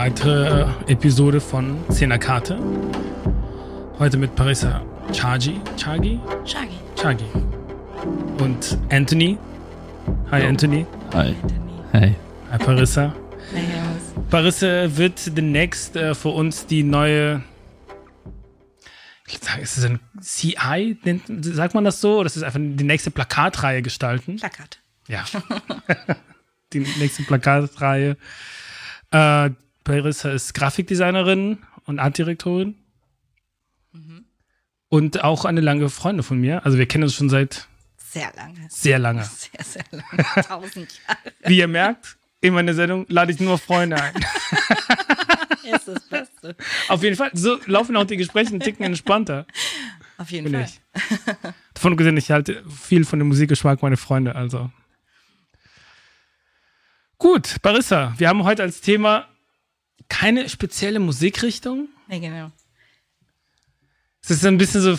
einer weiteren Episode von Zehner Karte. Heute mit Parissa Chagi, Chagi, Shaggy. Chagi und Anthony. Hi Anthony. Hi. Anthony. Hey. Hi Parissa. Parissa wird demnächst äh, für uns die neue, ich sag, ist es ein CI? Nennt- Sagt man das so? Oder ist es einfach die nächste Plakatreihe gestalten? Plakat. Ja. die nächste Plakatreihe. Äh, Parissa ist Grafikdesignerin und Artdirektorin. Und auch eine lange Freundin von mir. Also wir kennen uns schon seit Sehr lange. sehr lange. Sehr, sehr lange. Tausend Jahre Wie ihr merkt, in meiner Sendung lade ich nur Freunde ein. ist das Beste. Auf jeden Fall. So laufen auch die Gespräche ein Ticken entspannter, Auf jeden Fall. ich. Davon gesehen, ich halte viel von dem Musikgeschmack meiner Freunde, also. Gut, Barissa, wir haben heute als Thema keine spezielle Musikrichtung. Nee, genau. Es ist ein bisschen so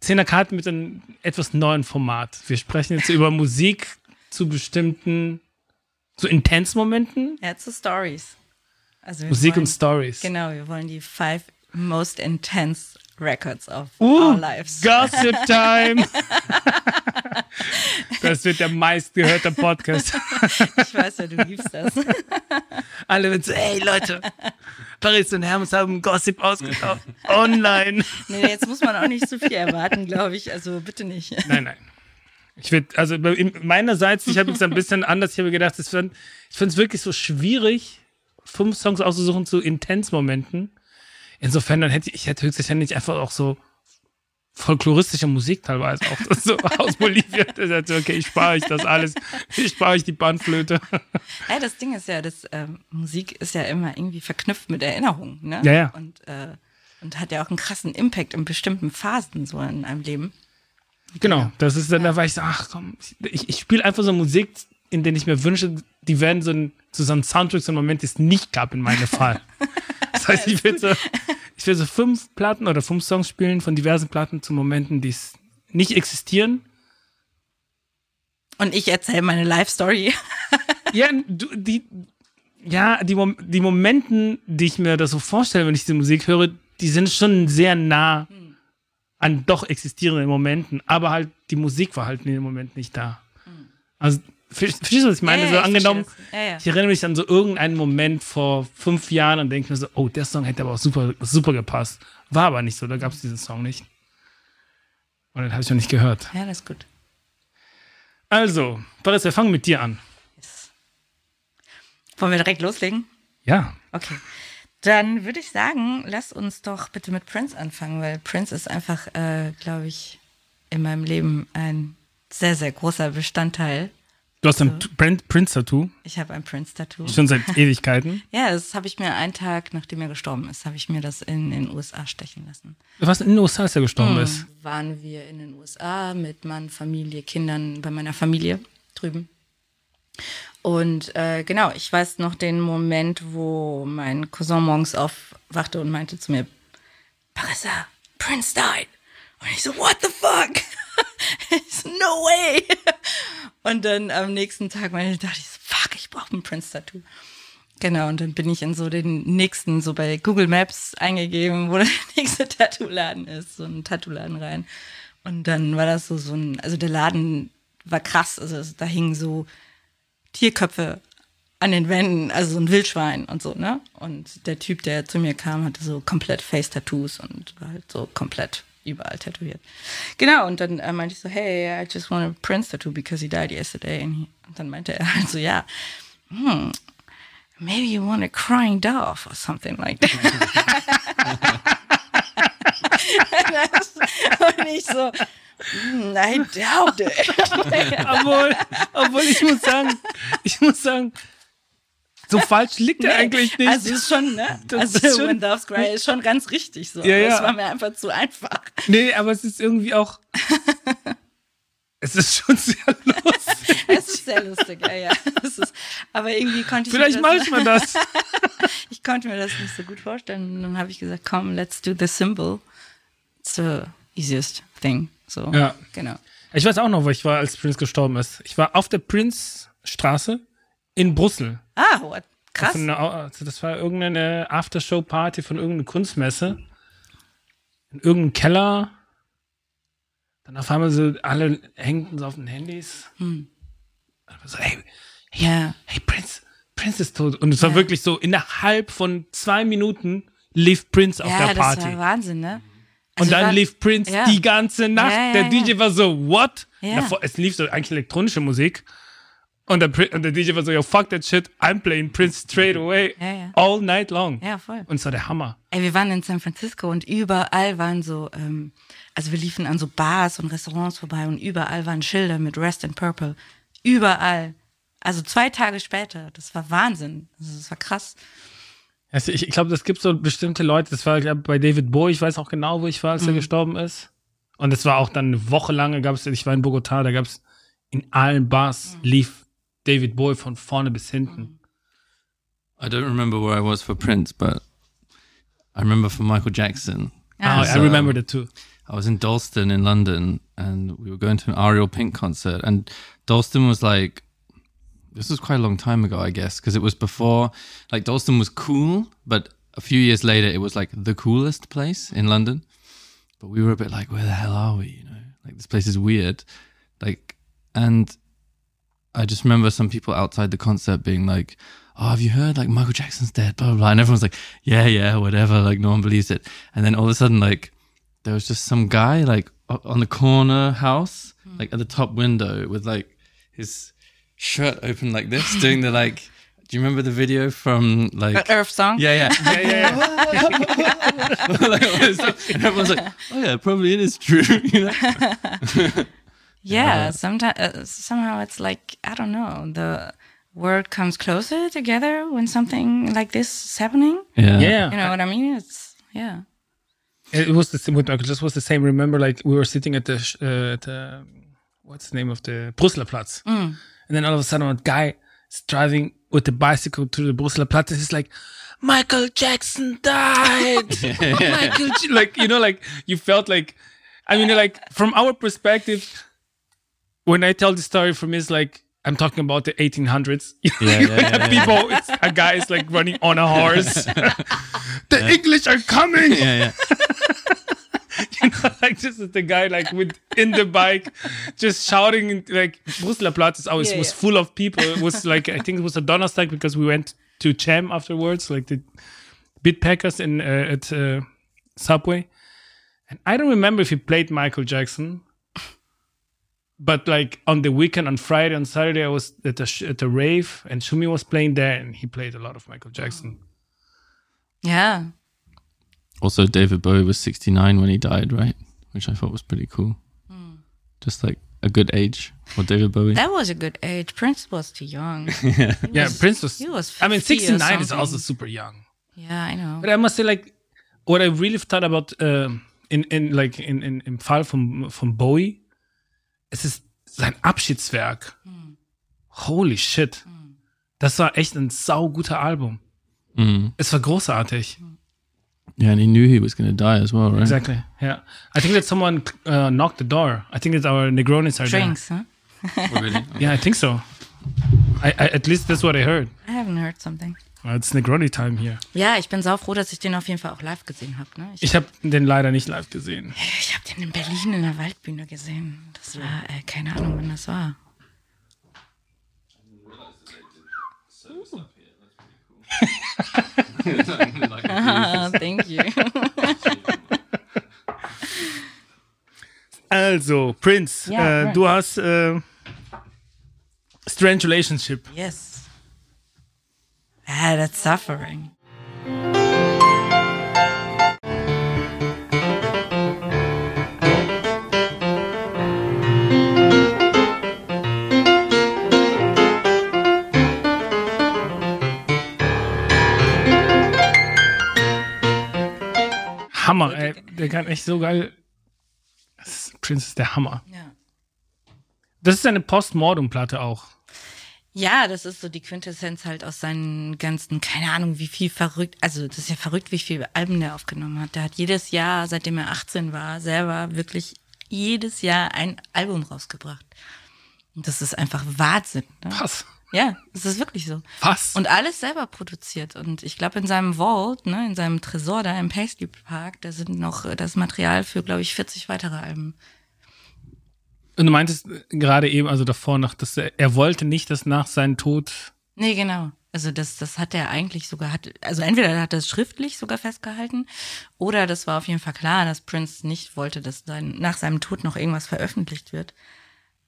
Zehner Karten mit einem etwas neuen Format. Wir sprechen jetzt über Musik zu bestimmten, so Intense-Momenten. Ja, zu Stories. Also Musik wollen, und Stories. Genau, wir wollen die five most intense records of Uh, our lives. Gossip Time! das wird der meistgehörte Podcast. Ich weiß ja, du liebst das. Alle werden so, hey Leute, Paris und Hermes haben Gossip ausgekauft. Online. Nee, jetzt muss man auch nicht zu viel erwarten, glaube ich. Also bitte nicht. Nein, nein. Ich würde, also meinerseits, ich habe jetzt ein bisschen anders, ich habe gedacht, es ich finde es wirklich so schwierig, fünf Songs auszusuchen zu Intens-Momenten. Insofern, dann hätte ich, hätte höchstwahrscheinlich einfach auch so folkloristische Musik teilweise auch das so aus Bolivien. Das okay, ich spare ich das alles. Ich spare ich die Bandflöte. Ja, das Ding ist ja, dass ähm, Musik ist ja immer irgendwie verknüpft mit Erinnerungen, ne? Ja, ja. Und, äh, und hat ja auch einen krassen Impact in bestimmten Phasen so in einem Leben. Genau, das ist dann, da war ich so, ach komm, ich, ich spiele einfach so Musik, in denen ich mir wünsche, die werden so ein, zu so einem Soundtrack, so einen Moment, den es nicht gab in meinem Fall. Das heißt, ich will so, ich will so fünf Platten oder fünf Songs spielen von diversen Platten zu Momenten, die es nicht existieren. Und ich erzähle meine Life-Story. Ja, du, die, ja, die, Mom die Momenten, die ich mir das so vorstelle, wenn ich diese Musik höre, die sind schon sehr nah an doch existierenden Momenten, aber halt die Musik war halt in dem Moment nicht da. Also, ver- verstehst du, was ich meine? Ja, so ich angenommen, das. Ja, ja. ich erinnere mich an so irgendeinen Moment vor fünf Jahren und denke mir so, oh, der Song hätte aber auch super, super gepasst. War aber nicht so, da gab es diesen Song nicht. Und den habe ich noch nicht gehört. Ja, das ist gut. Also, Paris, wir fangen mit dir an. Wollen wir direkt loslegen? Ja, Okay. Dann würde ich sagen, lass uns doch bitte mit Prince anfangen, weil Prince ist einfach, äh, glaube ich, in meinem Leben ein sehr, sehr großer Bestandteil. Du hast ein Prin- Prince-Tattoo, Ich habe ein Prince-Tattoo. schon seit Ewigkeiten. Ja, das habe ich mir einen Tag, nachdem er gestorben ist, habe ich mir das in den USA stechen lassen. Was in den USA, als er gestorben Hm. ist. Waren wir in den USA mit Mann, Familie, Kindern, bei meiner Familie drüben. Und äh, genau, ich weiß noch den Moment, wo mein Cousin morgens aufwachte und meinte zu mir, Parissa, Prince died. Und ich so, what the fuck? no way. Und dann am nächsten Tag meine, dachte ich fuck, ich brauche ein Prince-Tattoo. Genau, und dann bin ich in so den nächsten, so bei Google Maps eingegeben, wo der nächste Tattoo-Laden ist, so ein Tattoo-Laden rein. Und dann war das so, so ein, also der Laden war krass, also da hingen so Tierköpfe an den Wänden, also so ein Wildschwein und so, ne? Und der Typ, der zu mir kam, hatte so komplett Face-Tattoos und war halt so komplett überall tätowiert. Genau, und dann äh, meinte ich so, hey, I just want a Prince-Tattoo because he died yesterday. Und, he, und dann meinte er halt so, ja, hm, maybe you want a crying dove or something like that. und ich so, "Hmm, I doubt it. obwohl, obwohl ich muss sagen, ich muss sagen, so falsch liegt er eigentlich nicht. Also ist schon, ne? Das also ist schon- When Doves Cry ist schon ganz richtig so. Ja, ja. Es war mir einfach zu einfach. nee, aber es ist irgendwie auch. es ist schon sehr lustig. Es ist sehr lustig, ja, ja. Ist, aber irgendwie konnte ich Vielleicht mir mache das, ich mal das. ich konnte mir das nicht so gut vorstellen. Und dann habe ich gesagt, komm, let's do the symbol. It's the easiest thing. So, Ja. genau. Ich weiß auch noch, wo ich war, als Prince gestorben ist. Ich war auf der Prince-Straße in Brüssel. Ah, what? Krass. Von einer, also das war irgendeine Aftershow-Party von irgendeiner Kunstmesse. In irgendeinem Keller. Dann auf einmal so, alle hängten so auf den Handys. Hm. So, hey, Ja. hey, Prince, Prince ist tot. Und es war Ja. wirklich so, innerhalb von zwei Minuten lief Prince auf Ja, der das Party. war Wahnsinn, ne? Und Also dann war- lief Prince die ganze Nacht. Der. DJ war so, what? Davor, es lief so eigentlich elektronische Musik. Und der, und der DJ war so, yo, fuck that shit, I'm playing Prince straight away. Ja, ja. All night long. Ja, voll. Und es war der Hammer. Ey, wir waren in San Francisco und überall waren so, ähm, also wir liefen an so Bars und Restaurants vorbei und überall waren Schilder mit Rest in Purple. Überall. Also zwei Tage später. Das war Wahnsinn. Also das war krass. Also ich ich glaube, das gibt so bestimmte Leute, das war glaub, bei David Bowie, ich weiß auch genau, wo ich war, als Mhm. er gestorben ist. Und es war auch dann eine Woche lang, gab es, ich war in Bogotá, da gab es in allen Bars Mhm. lief David Bowie von vorne bis hinten. I don't remember where I was for Prince, but I remember for Michael Jackson. Ah. Oh, I remember that too. I was in Dalston in London and we were going to an Ariel Pink concert. And Dalston was like, this was quite a long time ago, I guess, because it was before, like, Dalston was cool, but a few years later, it was like the coolest place in London. But we were a bit like, where the hell are we? You know, like, this place is weird. Like, and I just remember some people outside the concert being like, oh, have you heard? Like, Michael Jackson's dead, blah, blah, blah. And everyone's like, yeah, yeah, whatever. Like, no one believes it. And then all of a sudden, like, there was just some guy like on the corner house, hmm. like at the top window with like his shirt open like this, doing the like. Do you remember the video from like? Earth Song? Yeah, yeah. Yeah, yeah, yeah. like, all this stuff. and everyone's like, "Oh yeah, probably it is true." You know? Yeah, sometimes uh, somehow it's like I don't know. The world comes closer together when something like this is happening. Yeah. yeah. You know what I mean? It's yeah. It was the same with Michael. Just was the same. Remember, like we were sitting at the uh, at the what's the name of the Brüsseler Platz, and then all of a sudden, a guy is driving with the bicycle to the Brüsseler Platz, and he's like, "Michael Jackson died." Michael, J-. like you know, like you felt like, I mean, like from our perspective, when I tell the story for me, it's like. I'm talking about the 1800s. Yeah, yeah, yeah, yeah. People, it's, a guy is like running on a horse. the English are coming. Yeah, yeah. you know, like this is the guy like with in the bike, just shouting like Brüsseler Platz is always Yeah, was yeah. full of people. It was like I think it was a Donnerstag because we went to Cham afterwards, like the Bitpackers in uh, at uh, Subway, and I don't remember if he played Michael Jackson. But like on the weekend, on Friday, on Saturday, I was at a, sh- at the rave, and Shumi was playing there, and he played a lot of Michael Jackson. Yeah. Also, David Bowie was 69 when he died, right? Which I thought was pretty cool. Just like a good age for David Bowie. That was a good age. Prince was too young. Yeah, was- Prince was. he was I mean, sixty nine is also super young. yeah, I know. But I must say, like, what I really thought about um, in, in like in, in im Fall von, von Bowie, es ist sein Abschiedswerk. Holy shit. Das war echt ein sauguter Album. Mm. Es war großartig. Yeah, and he knew he was going to die as well, right? Exactly. Yeah. I think that someone uh, knocked the door. I think that our Negronis are Drinks, huh? Oh, really? there. Yeah, I think so. I, I, at least that's what I heard. I haven't heard something. It's Negroni time here. Ja, ich bin saufroh, dass ich den auf jeden Fall auch live gesehen habe. Ne? Ich, Ich habe den leider nicht live gesehen. ich habe den in Berlin in der Waldbühne gesehen. Das war, äh, keine Ahnung, wann das war. Ah, thank you. Also, Prince, Ja, äh, Prince. du hast äh, Strange Relationship. Yes. Ah, that's suffering. Hammer, ey. Der kann echt so geil. Das ist, Prince ist der Hammer. Ja. Das ist eine Postmortem-Platte auch. Ja, das ist so die Quintessenz halt aus seinen ganzen, keine Ahnung, wie viel verrückt, also das ist ja verrückt, wie viele Alben der aufgenommen hat. Der hat jedes Jahr, seitdem er 18 war, selber wirklich jedes Jahr ein Album rausgebracht. Und das ist einfach Wahnsinn. Ne? Was? Ja, es ist wirklich so. Was? Und alles selber produziert. Und ich glaube, in seinem Vault, ne, in seinem Tresor da im Paisley Park, da sind noch äh, das Material für, glaube ich, 40 weitere Alben. Und du meintest gerade eben, also davor noch, dass er, er wollte nicht, dass nach seinem Tod. Nee, genau. Also das, das hat er eigentlich sogar, hat, also entweder hat er es schriftlich sogar festgehalten oder das war auf jeden Fall klar, dass Prince nicht wollte, dass sein, nach seinem Tod noch irgendwas veröffentlicht wird.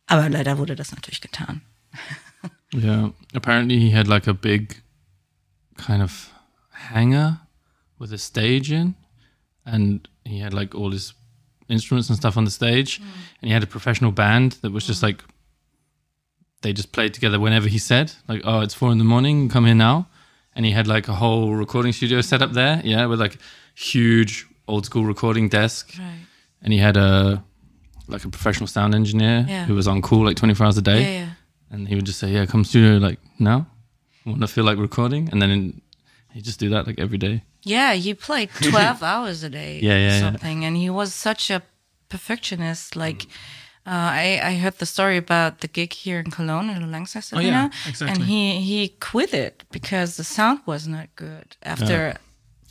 Aber leider wurde das natürlich getan. Yeah. Apparently, he had like a big kind of hangar with a stage in, and he had like all his instruments and stuff on the stage, mm. and he had a professional band that was just mm. like they just played together whenever he said, like, "Oh, it's four in the morning, come here now," and he had like a whole recording studio set up there, yeah, with like huge old school recording desk, Right. and he had a like a professional sound engineer Yeah. who was on call like 24 hours a day Ja, ja. and he would just say, "Yeah, come studio like now. Want to feel like recording?" And then in, he'd just do that like every day. Yeah, he played 12 hours a day Yeah, or yeah, yeah. something. And he was such a perfectionist. Like, uh, I, I heard the story about the gig here in Cologne in Langsess Oh, yeah, exactly. And he, he quit it because the sound was not good after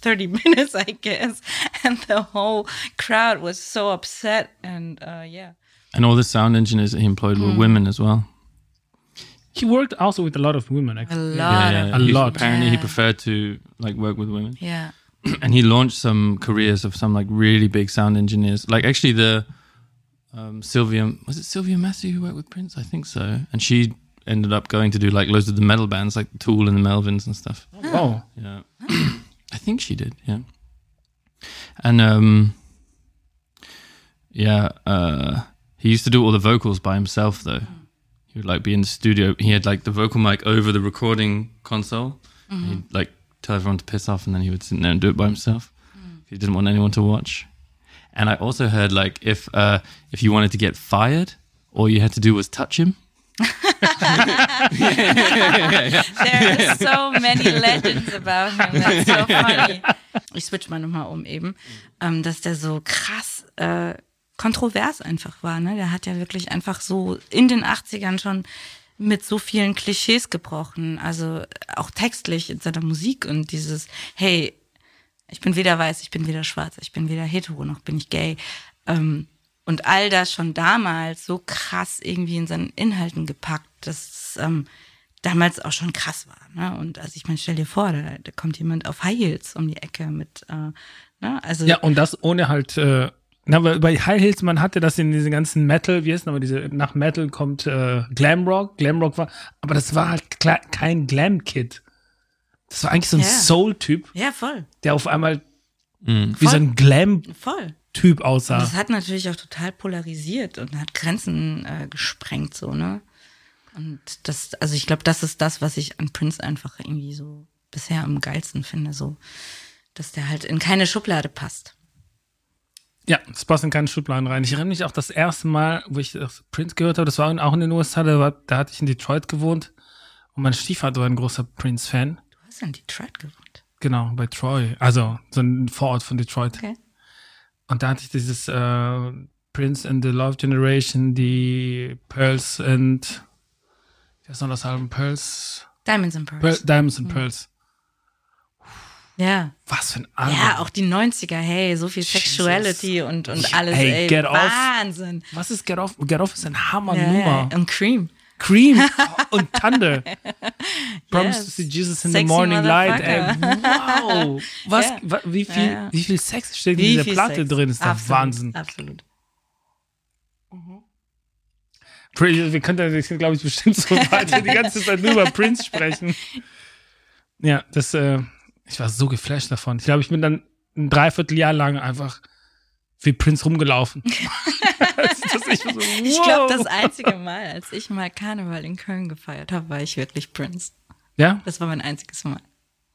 30 minutes, I guess. And the whole crowd was so upset. And uh, yeah. And all the sound engineers that he employed were women as well. He worked also with a lot of women, A lot yeah, of. A He- lot. Apparently, he preferred to like work with women, Yeah. and he launched some careers of some like really big sound engineers. Like actually, the um, Sylvia was it Sylvia Massey who worked with Prince? I think so, and she ended up going to do like loads of the metal bands, like Tool and the Melvins and stuff. Oh. Yeah. I think she did, yeah. And um yeah, uh he used to do all the vocals by himself though. He would like be in the studio. He had like the vocal mic over the recording console. And He'd like tell everyone to piss off and then he would sit there and do it by himself. He didn't want anyone to watch. And I also heard like if uh if you wanted to get fired, all you had to do was touch him. There are so many legends about him. That's so funny. Ich switch mal nochmal um eben, ähm, dass der so krass äh, kontrovers einfach war. Ne? Der hat ja wirklich einfach so in den 80ern schon mit so vielen Klischees gebrochen. Also auch textlich in seiner Musik und dieses, hey, ich bin weder weiß, ich bin weder schwarz, ich bin weder hetero, noch bin ich gay. Ähm, und all das schon damals so krass irgendwie in seinen Inhalten gepackt, dass ähm, damals auch schon krass war. Ne? Und also ich meine, stell dir vor, da, da kommt jemand auf High Heels um die Ecke mit, äh, ne? Also Ja, und das ohne halt, äh, na, weil bei High Heels, man hatte das in diesen ganzen Metal, wie heißt aber diese, nach Metal kommt äh, Glamrock, Glamrock war, aber das war halt kein Glam-Kid. Das war eigentlich so ein Ja. Soul-Typ, ja, voll, der auf einmal Mm. wie so ein Glam-Typ voll. Und aussah. das hat natürlich auch total polarisiert und hat Grenzen äh, gesprengt, so, ne? Und das, also ich glaube, das ist das, was ich an Prince einfach irgendwie so bisher am geilsten finde, so, dass der halt in keine Schublade passt. Ja, das passt in keine Schubladen rein. Ich erinnere mich auch das erste Mal, wo ich das Prince gehört habe, das war auch in den USA, da, war, da hatte ich in Detroit gewohnt und mein Stiefvater war ein großer Prince-Fan. Du hast in Detroit gewohnt. Genau, bei Troy, also so ein Vorort von Detroit. Okay. Und da hatte ich dieses äh, Prince and the Love Generation, die Pearls and wie heißt noch das Album? Pearls? Diamonds and Pearls. Pearl, Diamonds and Pearls. Ja. Was für ein Album. Ja, auch die 90er, hey, so viel Jesus. Sexuality und, und alles, ey, ey, Get Off. Wahnsinn. Was ist Get Off? Get Off ist eine Ja, Hammernummer. ja, und Cream. Cream und Thunder. Promise Yes. to see Jesus in Sexy the morning light. Ey, wow. Was, Ja. wie, viel, Ja, wie viel Sex steht in dieser Platte Sex. drin? Ist doch Absolut, Wahnsinn. Absolut. Prince, wir könnten, glaube ich, bestimmt so weiter die ganze Zeit nur über Prince sprechen. Ja, das, äh, ich war so geflasht davon. Ich glaube, ich bin dann ein Dreivierteljahr lang einfach wie Prince rumgelaufen. ich so, Ich wow. glaube, das einzige Mal, als ich mal Karneval in Köln gefeiert habe, war ich wirklich Prince. Ja? Das war mein einziges Mal.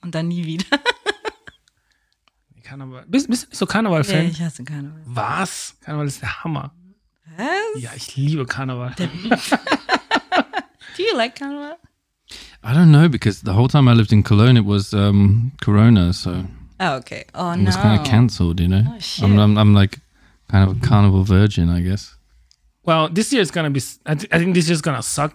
Und dann nie wieder. Karneval. Bist, bist du nicht so Karneval-Fan? Nee, ich hasse Karneval. Was? Karneval ist der Hammer. Was? Ja, ich liebe Karneval. Do you like Karneval? I don't know because the whole time I lived in Cologne, it was um, Corona, so Oh, okay. Oh, it no. was kind of cancelled. You know, Oh, shit. I'm, I'm I'm like kind of a carnival virgin, I guess. Well, this year is gonna be. I, th- I think this year is gonna suck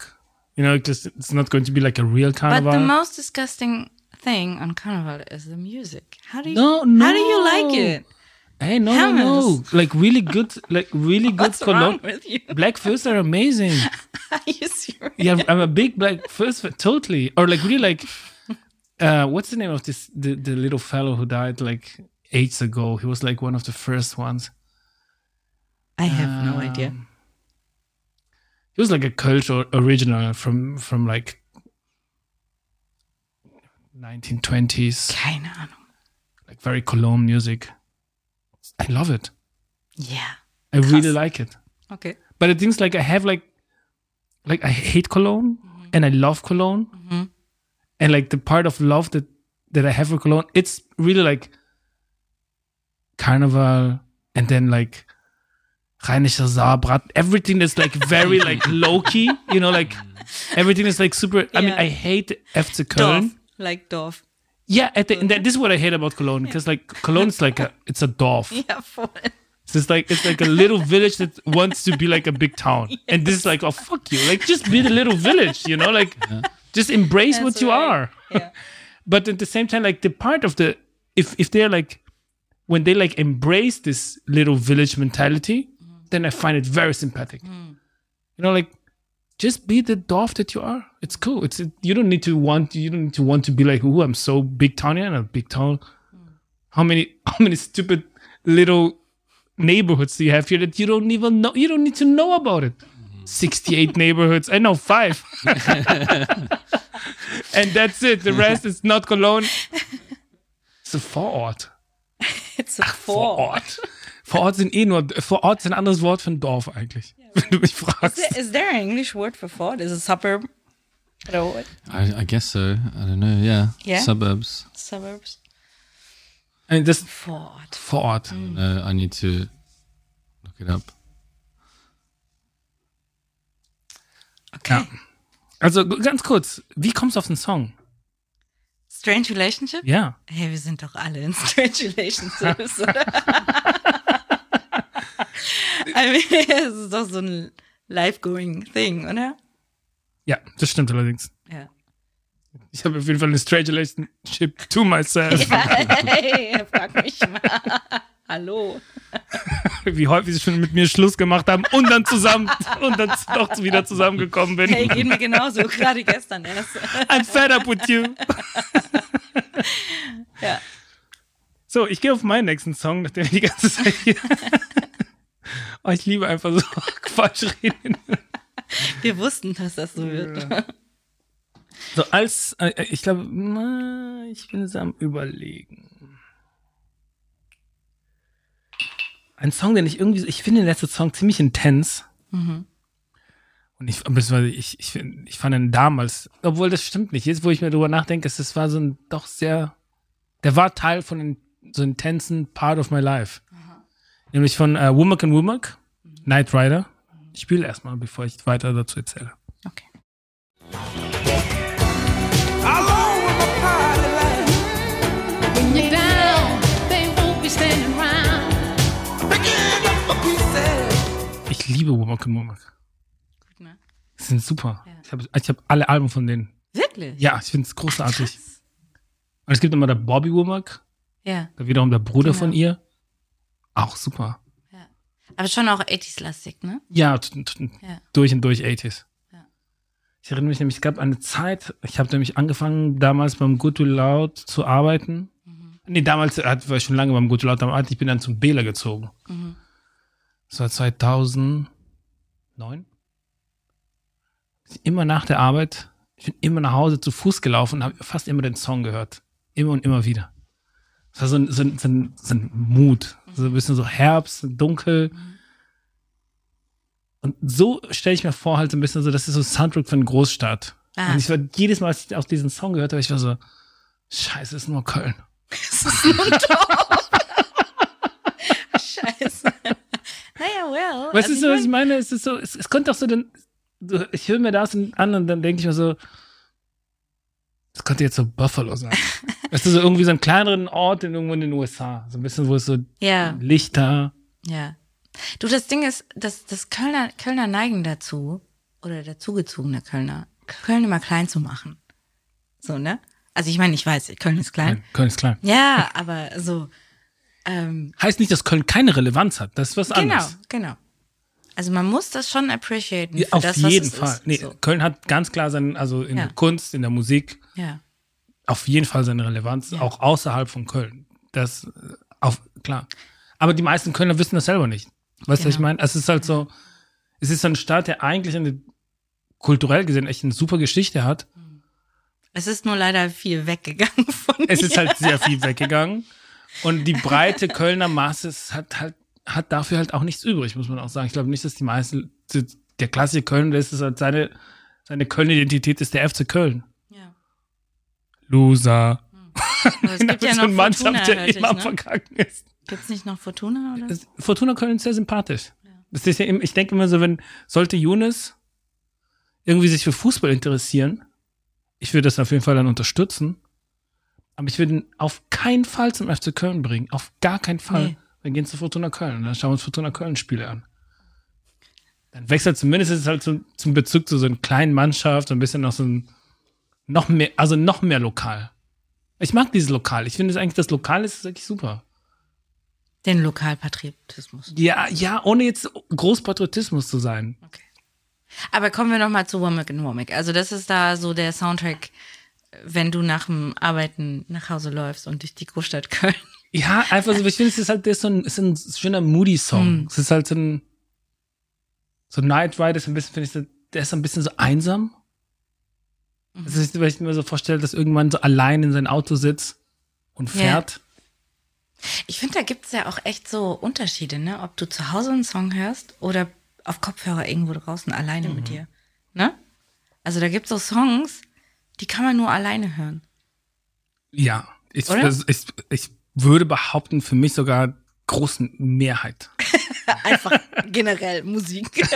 You know, because it's not going to be like a real carnival. But carnival. the most disgusting thing on Carnival is the music. How do you No, no. How do you like it? hey, no, no, no. Like really good, like really good What's wrong cologne. with you? Black First are amazing. Are you serious? Yeah, I'm a big Black First totally. Or like really like, uh, what's the name of this the, the little fellow who died like ages ago? He was like one of the first ones. I have no idea. Um, He was like a or- original from from like 1920s, Keine Ahnung. like very Cologne music. I love it. Yeah. I really like it. Okay. But the things like I have like like I hate cologne and I love cologne. And like the part of love that that I have for cologne, it's really like carnival and then like Rheinischer Saarbrat, everything that's like very like low key, you know, like everything is like super. I mean, I hate FC Köln. Dorf. Like Dorf. Yeah, at the, and that, this is what I hate about Cologne because like Cologne is like a it's a Dorf. Yeah, voll. It's like it's like a little village that wants to be like a big town, and this is like, oh fuck you, like just be the little village, you know, like just embrace what That's you right. are. Yeah. But at the same time, like the part of the if if they're like when they like embrace this little village mentality, mm. then I find it very sympathetic. Mm. You know, like just be the Dorf that you are. It's cool. It's you don't need to want you don't need to want to be like, oh, I'm so big towny and a big town. Mm. How many how many stupid little neighborhoods do you have here that you don't even know? You don't need to know about it. 68 neighborhoods. I know five. and that's it. The rest is not Cologne. It's a Vorort. It's a four. Vorort. Vorort sind eh nur, Vorort ist ein anderes Wort für ein Dorf eigentlich. Wenn du mich fragst. Is there, is there an English word for fort? Is a suburb? I, I guess so. I don't know. Yeah. Yeah? Suburbs. Suburbs? Mean, das Fort. Vorort. Uh, I need to look it up. Okay. Ja. Also ganz kurz, wie kommst du auf den Song? Strange Relationship? Ja. Hey, wir sind doch alle in Strange Relationships, oder? I mean, es ist doch so ein life-going thing, oder? Ja, das stimmt allerdings. Ja. Ich habe auf jeden Fall eine strange relationship to myself. Hey, frag mich mal. Hallo. Wie häufig sie schon mit mir Schluss gemacht haben und dann zusammen und dann doch wieder zusammengekommen bin. Hey, geht mir genauso, gerade gestern erst. I'm fed up with you. Ja. So, ich gehe auf meinen nächsten Song, nachdem ich die ganze Zeit hier. oh, ich liebe einfach so falsch reden. Wir wussten, dass das so wird. So, als, äh, ich glaube, ich bin jetzt am Überlegen. Ein Song, den ich irgendwie, ich finde den letzten Song ziemlich intens. Und ich, beziehungsweise ich, ich, ich fand ihn damals, obwohl das stimmt nicht. Jetzt, wo ich mir drüber nachdenke, es das war so ein doch sehr, der war Teil von den, so intensen Part of my life. Nämlich von äh, Womack and Womack, Knight Rider. Ich spiele erstmal, bevor ich weiter dazu erzähle. Okay. Ich liebe Womack and Womack. Gut, ne? Die sind super. Ja. Ich habe ich hab alle Alben von denen. Wirklich? Ja, ich finde es großartig. Krass. Und es gibt immer der Bobby Womack, Ja. der wiederum der Bruder Genau. von ihr. Auch super. Aber schon auch 80s-lastig, ne? Ja, Ja. durch und durch 80s. Ja. Ich erinnere mich nämlich, es gab eine Zeit, ich habe nämlich angefangen, damals beim Good to Loud zu arbeiten. Mhm. Nee, damals hat- war ich schon lange beim Good to Loud am Arbeiten. Ich bin dann zum Bela gezogen. Mhm. Das war 2009. Immer nach der Arbeit, ich bin immer nach Hause zu Fuß gelaufen und habe fast immer den Song gehört. Immer und immer wieder. Das war so ein, so ein, so ein, so ein Mut. So ein bisschen so Herbst, dunkel. Und so stelle ich mir vor, halt so ein bisschen so, das ist so Soundtrack von Großstadt. Ah. Und ich war jedes Mal, als ich auch diesen Song gehört habe, ich war so, scheiße, es ist nur Köln. Scheiße. Naja, well. Weißt also du, so, was ich mein- meine? Es ist so, es, es könnte auch so den, so, ich höre mir das an und dann denke ich mir so, es könnte jetzt so Buffalo sein. weißt du, so irgendwie so einen kleineren Ort in irgendwo in den USA. So ein bisschen, wo es so Ja, Lichter. ja. Du, das Ding ist, dass das Kölner, Kölner neigen dazu, oder dazugezogene Kölner, Köln immer klein zu machen. So, ne? Also ich meine, ich weiß, Köln ist klein. Köln ist klein. Ja, aber so, ähm, Heißt nicht, dass Köln keine Relevanz hat. Das ist was genau, anderes. genau. Also man muss das schon appreciaten. Ja, auf das, jeden Fall. Nee, So. Köln hat ganz klar seinen, also in Ja. der Kunst, in der Musik, Ja. auf jeden Fall seine Relevanz, auch außerhalb von Köln. Das, äh, auf, klar. Aber die meisten Kölner wissen das selber nicht. Weißt du, was ich Genau. meine? Es ist halt so, es ist so ein Staat, der eigentlich eine, kulturell gesehen echt eine super Geschichte hat. Es ist nur leider viel weggegangen von Es mir. ist halt sehr viel weggegangen. Und die breite Kölner Masse es hat halt, hat dafür halt auch nichts übrig, muss man auch sagen. Ich glaube nicht, dass die meisten, der klassische Köln, das ist halt seine, seine Köln-Identität ist der FC Köln. Ja. Loser. Aber es gibt ja so noch eine Mannschaft, der immer ne? verkacken ist. Gibt's nicht noch Fortuna oder? Fortuna Köln ist sehr sympathisch. Das ist ja, ich denke immer so, wenn, sollte Younes irgendwie sich für Fußball interessieren, ich würde das auf jeden Fall dann unterstützen, aber ich würde ihn auf keinen Fall zum FC Köln bringen. Auf gar keinen Fall. Nee. Wir gehen zu Fortuna Köln und dann schauen wir uns Fortuna Köln Spiele an. Dann wechselt zumindest halt zum, zum Bezug zu so einer kleinen Mannschaft, so ein bisschen noch so ein, noch mehr, also noch mehr lokal. Ich mag dieses Lokal. Ich finde es eigentlich, das Lokal ist wirklich super. Den Lokalpatriotismus. Ja, ja, ohne jetzt Großpatriotismus zu sein. Okay. Aber kommen wir noch mal zu Womack and Womack. Also das ist da so der Soundtrack, wenn du nach dem Arbeiten nach Hause läufst und durch die Großstadt Köln. Ja, einfach so, ich finde, es ist halt das ist so ein, ist ein schöner Moody-Song. Es ist halt so ein, so Night Ride ist ein bisschen, finde ich, so, der ist ein bisschen so einsam. Das ist, weil ich mir so vorstelle, dass irgendwann so allein in sein Auto sitzt und fährt. Ich finde, da gibt's ja auch echt so Unterschiede, ne? Ob du zu Hause einen Song hörst oder auf Kopfhörer irgendwo draußen alleine mit dir. Ne? Also da gibt's so Songs, die kann man nur alleine hören. Ja, ich, also ich, ich würde behaupten, für mich sogar großen Mehrheit. Einfach generell Musik.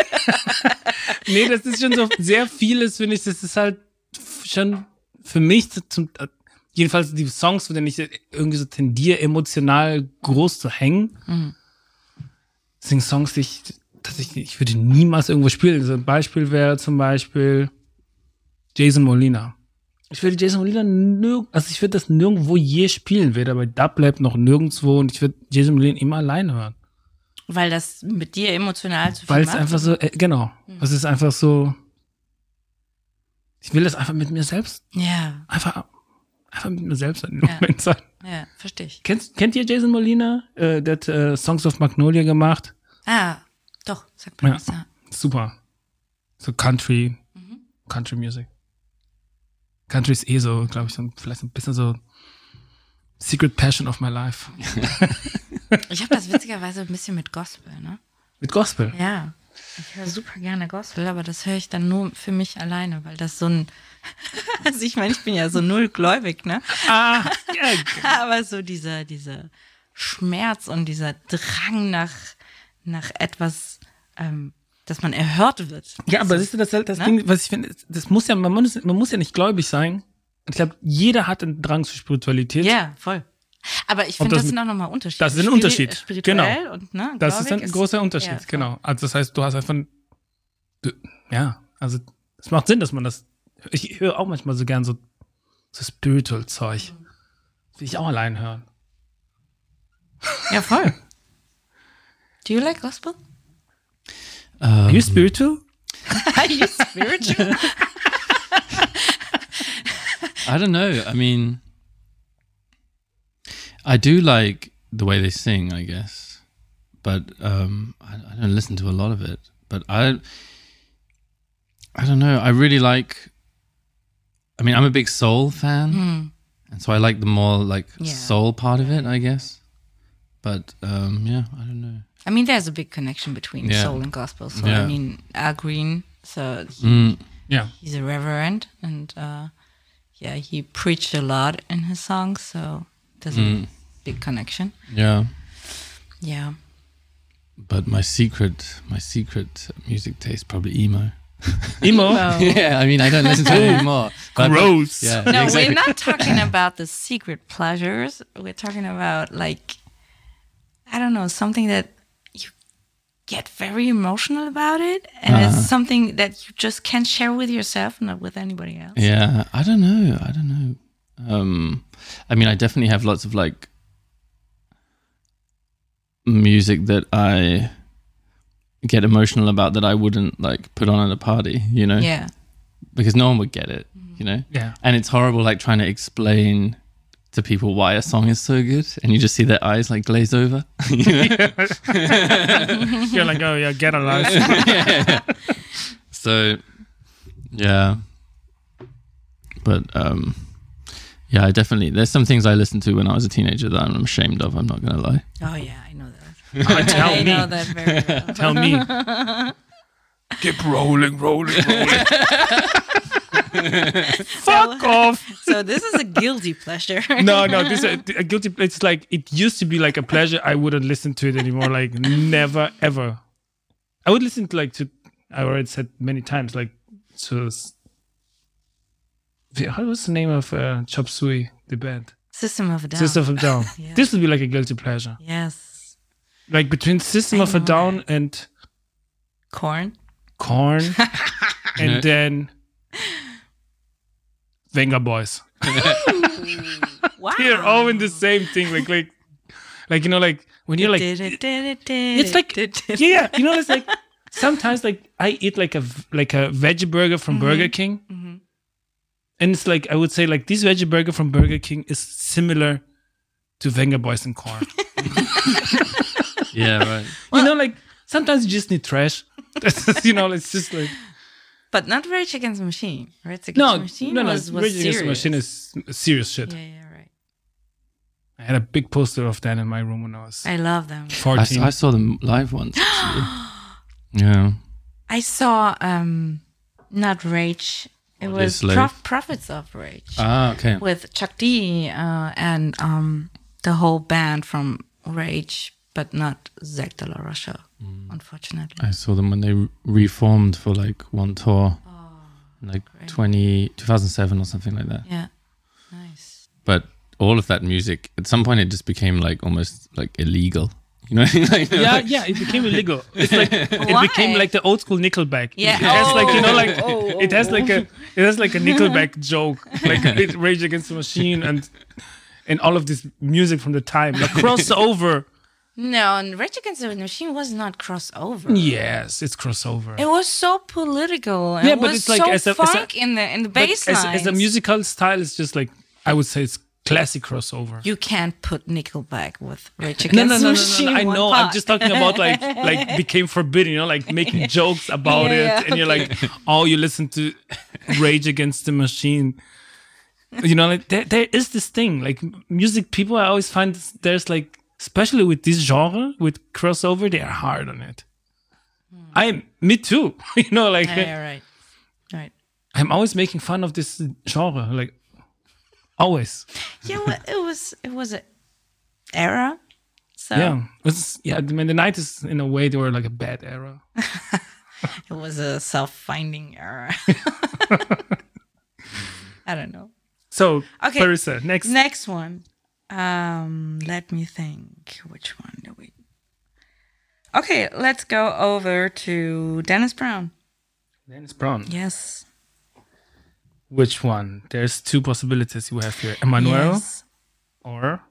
Nee, das ist schon so sehr vieles, finde ich. Das ist halt schon für mich so zum, jedenfalls die Songs, von denen ich irgendwie so tendiere, emotional groß zu hängen. Das sind Songs, die ich, dass ich, ich würde niemals irgendwo spielen. Also ein Beispiel wäre zum Beispiel Jason Molina. Ich würde Jason Molina nirg also ich würde das nirgendwo je spielen, weder bei Dublab noch nirgendwo und ich würde Jason Molina immer alleine hören. Weil das mit dir emotional zu viel Weil es macht. einfach so, äh, genau. Es ist einfach so, ich will das einfach mit mir selbst, Ja, einfach, einfach mit mir selbst in dem Ja. Moment sein. ja, verstehe ich. Kennt, kennt ihr Jason Molina? Äh, der hat äh, Songs of Magnolia gemacht. Ah, doch, sagt man Ja. das, ja. Super. So Country, Mhm. Country Music. Country ist eh so, glaube ich, so, vielleicht so ein bisschen so Secret Passion of my life. Ich habe das witzigerweise ein bisschen mit Gospel, ne? Mit Gospel. Ja. Ich höre super gerne Gospel, aber das höre ich dann nur für mich alleine, weil das so ein. Also ich meine, ich bin ja so null gläubig, ne? Ah, ja, Aber so dieser, dieser Schmerz und dieser Drang nach, nach etwas, ähm, dass man erhört wird. Ja, aber siehst du, das ist halt das Ne? Ding, was ich finde, das muss ja, man muss, man muss ja nicht gläubig sein. Ich glaube, jeder hat einen Drang zur Spiritualität. Ja, voll. Aber ich finde, das das sind auch nochmal Unterschiede. Das ist ein Spiri- Unterschied. Spirituell Genau. und, ne, Das ist ein großer Unterschied, ja, genau. Also das heißt, du hast einfach, ja, also es macht Sinn, dass man das, ich höre auch manchmal so gern so, so spiritual Zeug. Will ich auch allein hören. Ja, voll. Do you like gospel? Are you spiritual? Are you spiritual? I don't know. I mean, I do like the way they sing, I guess, but um, I, I don't listen to a lot of it. But I, I don't know. I really like. I mean, I'm a big soul fan, and so I like the more like Yeah. soul part of it, I guess. But um, yeah, I don't know. I mean, there's a big connection between Yeah. soul and gospel. So, Yeah. I mean, Al Green, so he- Mm, Ja. he's a reverend, and uh, yeah, he preached a lot in his songs. So, there's a big connection. yeah. Yeah. But my secret, my secret music taste probably emo. Emo? yeah, I mean, I don't listen to it anymore. But- Gross. Yeah, No, exactly. we're not talking about the secret pleasures. We're talking about like I don't know something that you get very emotional about it, and Uh-huh. it's something that you just can't share with yourself, not with anybody else. Yeah, I don't know. I don't know. Um, I mean, I definitely have lots of like music that I get emotional about that I wouldn't like put on at a party, you know, Yeah. because no one would get it, you know. Yeah. And it's horrible, like trying to explain to people why a song is so good, and you just see their eyes like glaze over. you know? You're like, oh yeah, get a life. So, yeah. But um, yeah, I definitely. There's some things I listened to when I was a teenager that I'm ashamed of. I'm not gonna lie. Oh yeah, I know that. Ah, tell I me. know that very well. Tell me. Keep rolling, rolling, rolling. Fuck off. so this is a guilty pleasure. No, no, this is a, a guilty. It's like it used to be like a pleasure. I wouldn't listen to it anymore. Like never, ever. I would listen to like to. I already said many times like to. How was the name of uh, Chop Suey, the band? System of a Down. System of a Down. Yeah. This would be like a guilty pleasure. Yes. Like between System I of a Down and Corn. Corn, and then Venga Boys. Wow. They're all in the same thing. Like like like you know like when you're like it's it's like yeah, you know, it's like sometimes like I eat like a like a veggie burger from Burger mm-hmm. King, mm-hmm. and it's like I would say like this veggie burger from Burger King is similar to Venga Boys and Corn. Yeah, right. you know, like sometimes you just need trash. That's you know, it's just like But not Rage Against the Machine. Rage Against no, the Machine no, no. was, was Rage Against the. Machine is serious shit. Yeah, yeah, right. I had a big poster of that in my room when I was I love them. 14. I saw them live once. yeah. I saw um not Rage. It Audio was Slave. Prof- Prophets of Rage Ah, okay. with Chuck D uh, and um the whole band from Rage, but not Zach De La Rocha, Mm. unfortunately. I saw them when they re- reformed for like one tour, like 20, 2007 or something like that. Yeah, nice. But all of that music, at some point, it just became like almost like illegal. You know, like, yeah, yeah, it became illegal. It's like it became like the old school Nickelback. Yeah. it has like you know Oh, like oh, it has like a it has like a Nickelback joke, like it Rage Against the Machine and and all of this music from the time, like crossover. No, and Rage Against the Machine was not crossover. yes, it's crossover. It was so political. And Yeah, but it's like so as a- as a- funk in the in the bass as, as a musical style, it's just like I would say it's classic crossover. You can't put Nickelback with Rage Against No, no, the no, no, Machine. no, no. I in one know. I'm just talking about like like became forbidden. You know, like making jokes about Yeah, it, and you're like, oh, you listen to Rage Against the Machine. You know, like there, there is this thing like music. People I always find there's like, especially with this genre with crossover, they are hard on it. Hmm. I am me too. you know, like Yeah, yeah, right, right. I'm always making fun of this genre, like always. Yeah, well, it was it was a era. So Yeah, it's yeah. I mean, the nineties in a way they were like a bad era. it was a self-finding era. I don't know. So, Okay. Clarissa, next. Next one. Um, let me think. Which one do we? Okay, let's go over to Dennis Brown. Dennis Brown. Yes. Which one? There's two possibilities you have here: Emmanuel Yes. or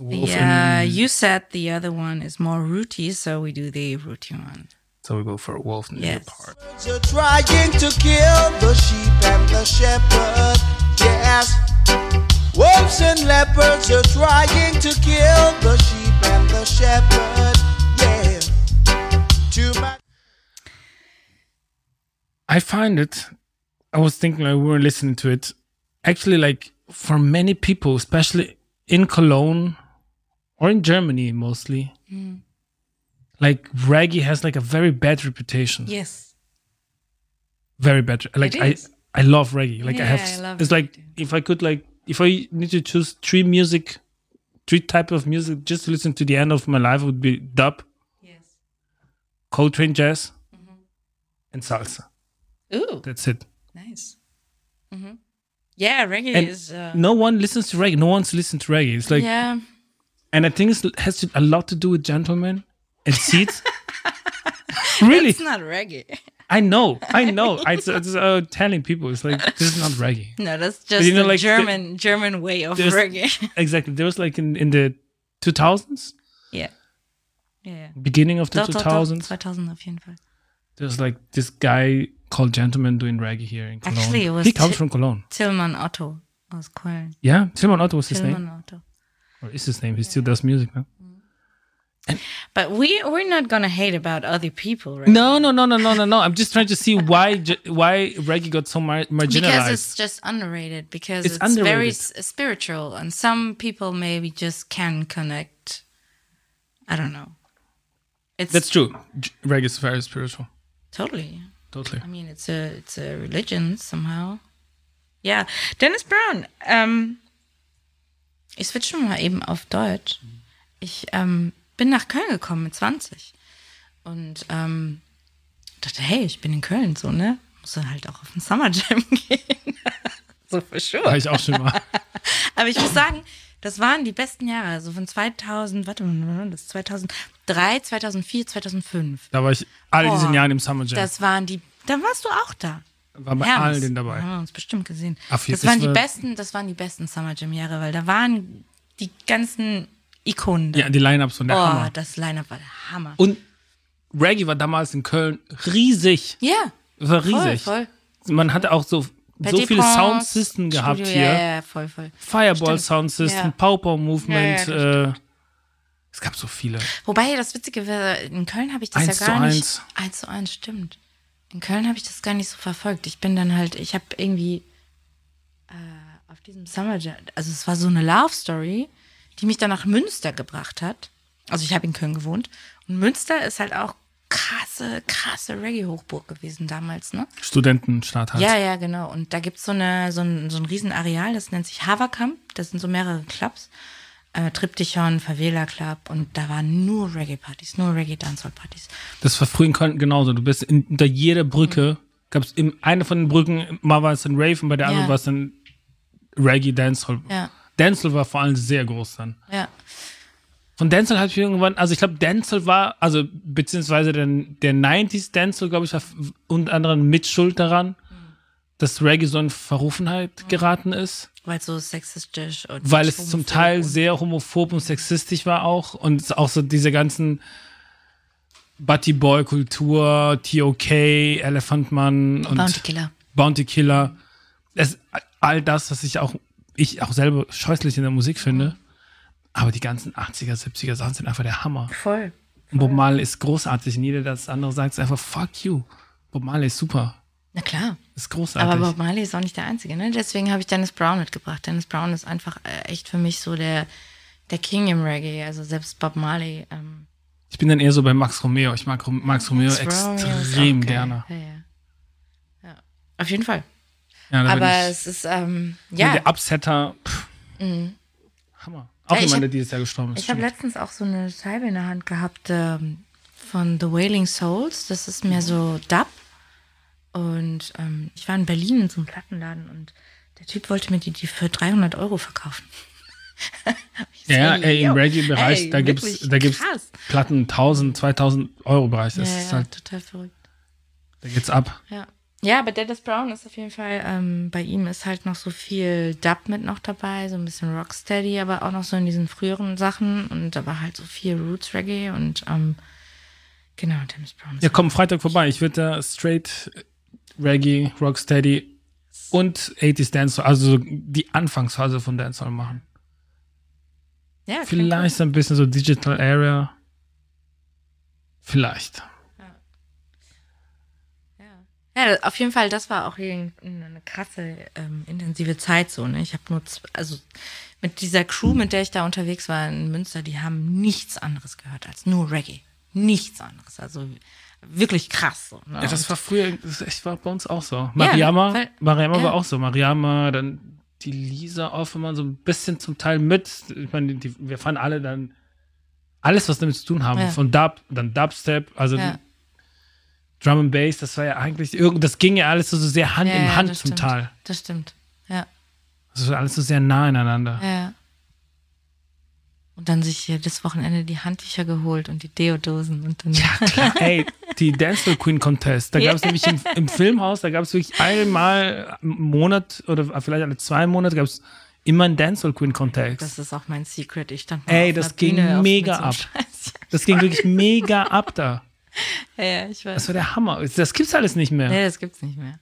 Wolf. Yeah, in- you said the other one is more rooty, so we do the rooty one. so we go for Wolf in Yes. the park. You're trying to kill the sheep and the shepherd. Yes. Wolves and leopards are trying to kill the sheep and the shepherd. Yeah. Too much. I find it. I was thinking like we were listening to it. Actually, like for many people, especially in Cologne or in Germany mostly, Mm. like reggae has like a very bad reputation. Yes. very bad. Like It I. I love reggae. Like I have. I love it's reggae like too. if I could like if I need to choose three music, three type of music just to listen to the end of my life would be dub, Yes. Coltrane jazz, Mm-hmm. and salsa. Ooh, That's it. nice. hmm Yeah, reggae And is. Uh, no one listens to reggae. No one's listened to reggae. It's like, yeah. and I think it has to, a lot to do with gentlemen and seats. Really? It's not reggae. I know, I know. I was uh, telling people it's like this is not reggae. No, that's just you know, the like, the- German German way of reggae. Exactly. There was like in in the 2000s, yeah. Yeah. beginning of the doch, 2000s. 2000 auf jeden Fall. There's like this guy called Gentleman doing reggae here in Cologne. Actually, it was he comes Ti- from Cologne. Tillmann Otto aus Köln. Yeah, Tilman Otto was his name, Tillmann Otto. or is his name? He still does music now. But we we're not gonna hate about other people, right? No, no, no, no, no, no, no. I'm just trying to see why why reggae got so mar- because marginalized. it's just underrated because It's it's, very underrated. s- spiritual and some people maybe just can connect i don't know it's That's true. Reggae is very spiritual. totally Totally. i mean it's a it's a religion somehow Yeah, dennis brown ähm, ich switche mal eben auf deutsch ich ähm, bin nach köln gekommen mit 20 und ähm, dachte hey ich bin in köln so ne muss dann halt auch auf den Summer Jam gehen so für sure War ich auch schon mal. Aber ich muss sagen, das waren die besten Jahre. Also von 2000, warte mal, das ist 2003, 2004, 2005. Da war ich all diesen Boah, Jahren im Summer Jam. Das waren die, da warst du auch da. war bei Hermes. all den dabei. Haben wir uns bestimmt gesehen. Jeden- das waren die besten, das waren die besten Summer Jam Jahre, weil da waren die ganzen Ikonen. Da. Ja, die Line-Ups von der oh, Hammer. das Line-Up war der Hammer. Und Reggae war damals in Köln riesig. ja, War voll, riesig. voll. Man hatte auch so, so viele Prince, Soundsystem gehabt Studio, hier. Ja, ja, voll, voll. Fireball Stimmt. Sound System, Ja. Power Movement. Ja, ja, äh, es gab so viele. Wobei das Witzige war, in Köln habe ich das Eins ja gar zu nicht. eins. Eins zu eins, stimmt. In Köln habe ich das gar nicht so verfolgt. Ich bin dann halt, ich habe irgendwie äh, auf diesem Summer also es war so eine Love Story, die mich dann nach Münster gebracht hat. Also ich habe in Köln gewohnt und Münster ist halt auch krasse, krasse Reggae-Hochburg gewesen damals, ne? Studentenstadt halt. Ja, ja, genau. Und da gibt's so, eine, so, ein, so ein Riesenareal, das nennt sich Haverkamp. Das sind so mehrere Clubs. Äh, Triptychon, Favela Club. Und da waren nur Reggae-Partys, nur Reggae-Dancehall-Partys. Das war früher in Köln genauso. Du bist in, unter jeder Brücke, gab es eine von den Brücken, mal war es ein Rave und bei der anderen Ja. war es ein Reggae Dancehall. Ja. Dancehall war vor allem sehr groß dann. Ja. Von Dancehall habe ich irgendwann, also ich glaube, Dancehall war, also beziehungsweise der, der 90s Dancehall, glaube ich, war unter anderem mit Schuld daran, dass Reggae so in Verrufenheit geraten ist. Weil es so sexistisch und weil es zum Teil sehr homophob und sexistisch war auch und es auch so diese ganzen Butty Boy Kultur, TOK, Elephant Man und Bounty Killer. Bounty Killer. Es, all das, was ich auch ich auch selber scheußlich in der Musik finde. Aber die ganzen 80er, 70er Sachen sind einfach der Hammer. Voll. Und Bob Marley ist großartig. Und jeder, der das andere sagt, ist einfach fuck you. Bob Marley ist super. Na klar. Ist großartig. Aber Bob Marley ist auch nicht der Einzige, ne? Deswegen habe ich Dennis Brown mitgebracht. Dennis Brown ist einfach äh, echt für mich so der, der King im Reggae. Also selbst Bob Marley. Ähm, ich bin dann eher so bei Max Romeo. Ich mag Max Romeo Max Romeo extrem geil. gerne. Ja, ja. ja. Auf jeden Fall. Ja, Aber es ist, ähm, Ja. ja. Der Upsetter. Pff. Hammer. Auch Ja, jemand, der dieses Jahr gestorben ist. Ich habe letztens auch so eine Scheibe in der Hand gehabt ähm, von The Wailing Souls. Das ist mehr so Dub. Und ähm, ich war in Berlin in so einem Plattenladen und der Typ wollte mir die, die für 300 Euro verkaufen. Ich so, ja, ey, im ey, da gibt's, wirklich da gibt's. Platten 1000, 2000 Euro Bereich. Das Ja, ist ja, halt, total verrückt. da geht's ab. Ja. Ja, aber Dennis Brown ist auf jeden Fall, ähm, bei ihm ist halt noch so viel Dub mit noch dabei, so ein bisschen Rocksteady, aber auch noch so in diesen früheren Sachen und da war halt so viel Roots Reggae und ähm, genau, Dennis Brown Ja, komm Freitag vorbei. Ich würde da straight Reggae, Rocksteady und 80s Dancehall, also so die Anfangsphase von Dancehall machen. ja, Vielleicht so ein bisschen so Digital Area. Vielleicht. Ja, auf jeden Fall, das war auch eine krasse, ähm, intensive Zeit so. Ne? Ich habe nur, also mit dieser Crew, mit der ich da unterwegs war in Münster, die haben nichts anderes gehört als nur Reggae. Nichts anderes. Also wirklich krass so. Ne? Ja, das war früher, das echt war bei uns auch so. Ja, Mariama, weil- Mariama ja. war auch so. Mariama, dann die Lisa Offermann so ein bisschen zum Teil mit. Ich meine, die, wir fahren alle dann alles, was damit zu tun haben. Ja. Von Dub, dann Dubstep, also Ja. Drum and Bass, das war ja eigentlich, irgend, das ging ja alles so, so sehr Hand Ja, in ja, Hand zum stimmt. Teil. Das stimmt. Ja, Das war alles so sehr nah ineinander. ja. Und dann sich hier das Wochenende die Handtücher geholt und die Deodosen und dann. Ja, klar, ey, die Dancehall Queen Contest. Da gab es nämlich im, im Filmhaus, da gab es wirklich einmal im Monat oder vielleicht alle zwei Monate gab es immer einen Dancehall Queen Contest. Das ist auch mein Secret. Ich stand Ey, das ging Bühne mega so ab. Scheiß. Das ging wirklich mega ab da. Ja, ja, ich weiß. Das war der Hammer. Das gibt's alles nicht mehr. Nee, das gibt's nicht mehr.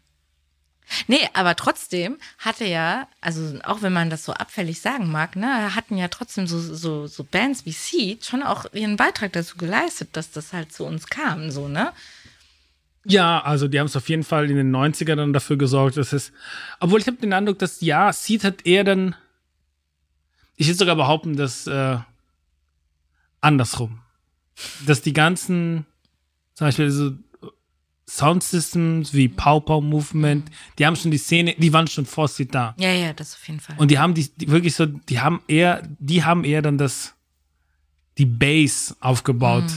Nee, aber trotzdem hatte ja, also auch wenn man das so abfällig sagen mag, ne, hatten ja trotzdem so, so, so Bands wie Seed schon auch ihren Beitrag dazu geleistet, dass das halt zu uns kam, so, ne? Ja, also die haben es auf jeden Fall in den 90ern dann dafür gesorgt, dass es. Obwohl ich habe den Eindruck, dass ja, Seed hat eher dann. Ich würde sogar behaupten, dass äh, andersrum. Dass die ganzen, zum Beispiel so Soundsystems wie Pow Pow Movement, die haben schon die Szene, die waren schon vor Seed da. Ja, ja, das auf jeden Fall. Und die haben die, die wirklich so, die haben eher, die haben eher dann das, die Base aufgebaut.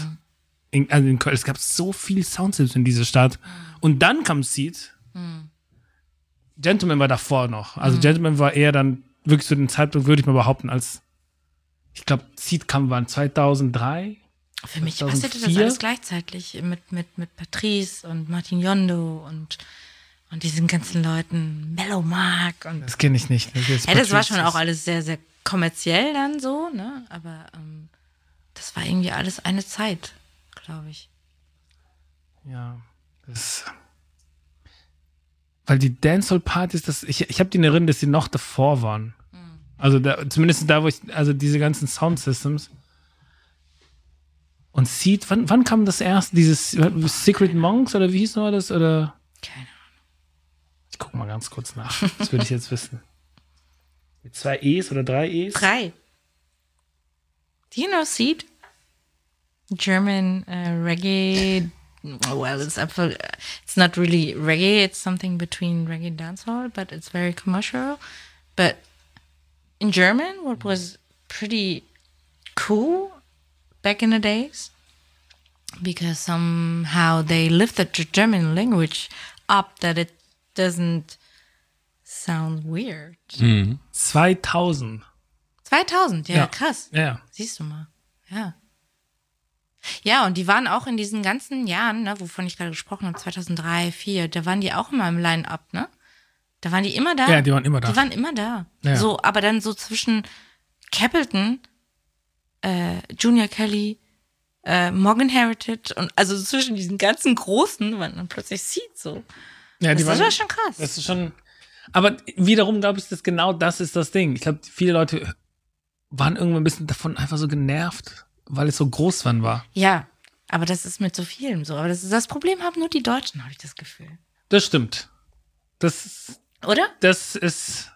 In, also in Köln. Es gab so viel Soundsystem in dieser Stadt. Und dann kam Seed. Gentleman war davor noch. Also Gentleman war eher dann wirklich zu dem Zeitpunkt, würde ich mal behaupten, als ich glaube, Seed kam wann 2003. Für mich passierte das 2004? alles gleichzeitig mit, mit, mit Patrice und Martin Yondo und, und diesen ganzen Leuten, Mellow Mark und Das kenne ich nicht. Das, ist Ja, das war schon auch alles sehr, sehr kommerziell dann so, ne? Aber ähm, das war irgendwie alles eine Zeit, glaube ich. Ja, das. Weil die Dancehall-Partys, das, ich, ich habe die in Erinnerung, dass die noch davor waren. Also da, zumindest da, wo ich, also diese ganzen Soundsystems. Und Seed, wann, wann kam das erst? Dieses Secret Monks oder wie hieß noch das? Oder? Keine Ahnung. Ich guck mal ganz kurz nach. Das würde ich jetzt wissen. Mit zwei E's oder drei E's? Drei. Do you know Seed? German uh, reggae. Well, it's for, it's not really reggae. It's something between reggae and dancehall, but it's very commercial. But in German, what was pretty cool back in the days, because somehow they lifted the German language up that it doesn't sound weird. 2000. 2000, ja, Ja. krass. Ja. Siehst du mal. Ja. Ja, und die waren auch in diesen ganzen Jahren, ne, wovon ich gerade gesprochen habe, 2003, 2004, da waren die auch immer im Line-Up, ne? Da waren die immer da. Ja, die waren immer da. Die waren immer da. Ja. So, aber dann so zwischen Capleton, äh, Junior Kelly, äh, Morgan Heritage und also zwischen diesen ganzen Großen waren dann plötzlich Seed so. Ja, Das, waren, war schon krass. Das ist schon. Aber wiederum glaube ich, dass genau das ist das Ding. Ich glaube, viele Leute waren irgendwann ein bisschen davon einfach so genervt, weil es so groß wann war. ja, aber das ist mit so vielen so. Aber das, das Problem haben nur die Deutschen, habe ich das Gefühl. Das stimmt. Das, Oder? das ist,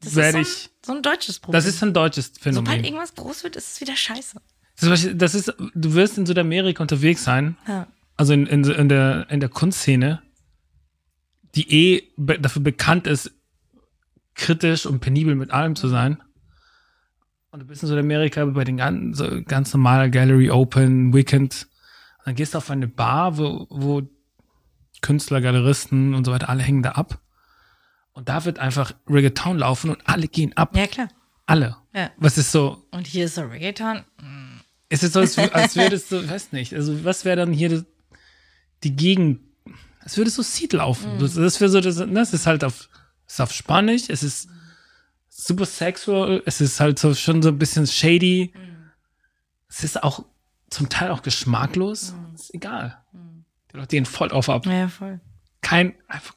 Das werde ist ich. so ein, so ein deutsches Problem. Das ist ein deutsches Sobald Phänomen. irgendwas groß wird, ist es wieder scheiße. Zum Beispiel, das ist, du wirst in Südamerika unterwegs sein, Ja. also in, in, in, der, in der Kunstszene, die eh be dafür bekannt ist, kritisch und penibel mit allem zu sein. Und du bist in Südamerika bei den ganz, so ganz normalen Gallery Open, Weekend. Dann gehst du auf eine Bar, wo, wo Künstler, Galeristen und so weiter, alle hängen da ab. Und da wird einfach Reggaeton laufen und alle gehen ab. Ja, klar. Alle. Ja. Was ist so, Und hier ist so Reggaeton. ist es so, als, als würdest du, weiß nicht, also was wäre dann hier das- die Gegend, als würde so Seed laufen. Das, das wäre so, das, das ist halt auf, ist auf Spanisch, es ist super sexual, es ist halt so schon so ein bisschen shady. Es ist auch zum Teil auch geschmacklos. Ist egal. Die Leute gehen voll drauf ab. Ja, voll. Kein, einfach,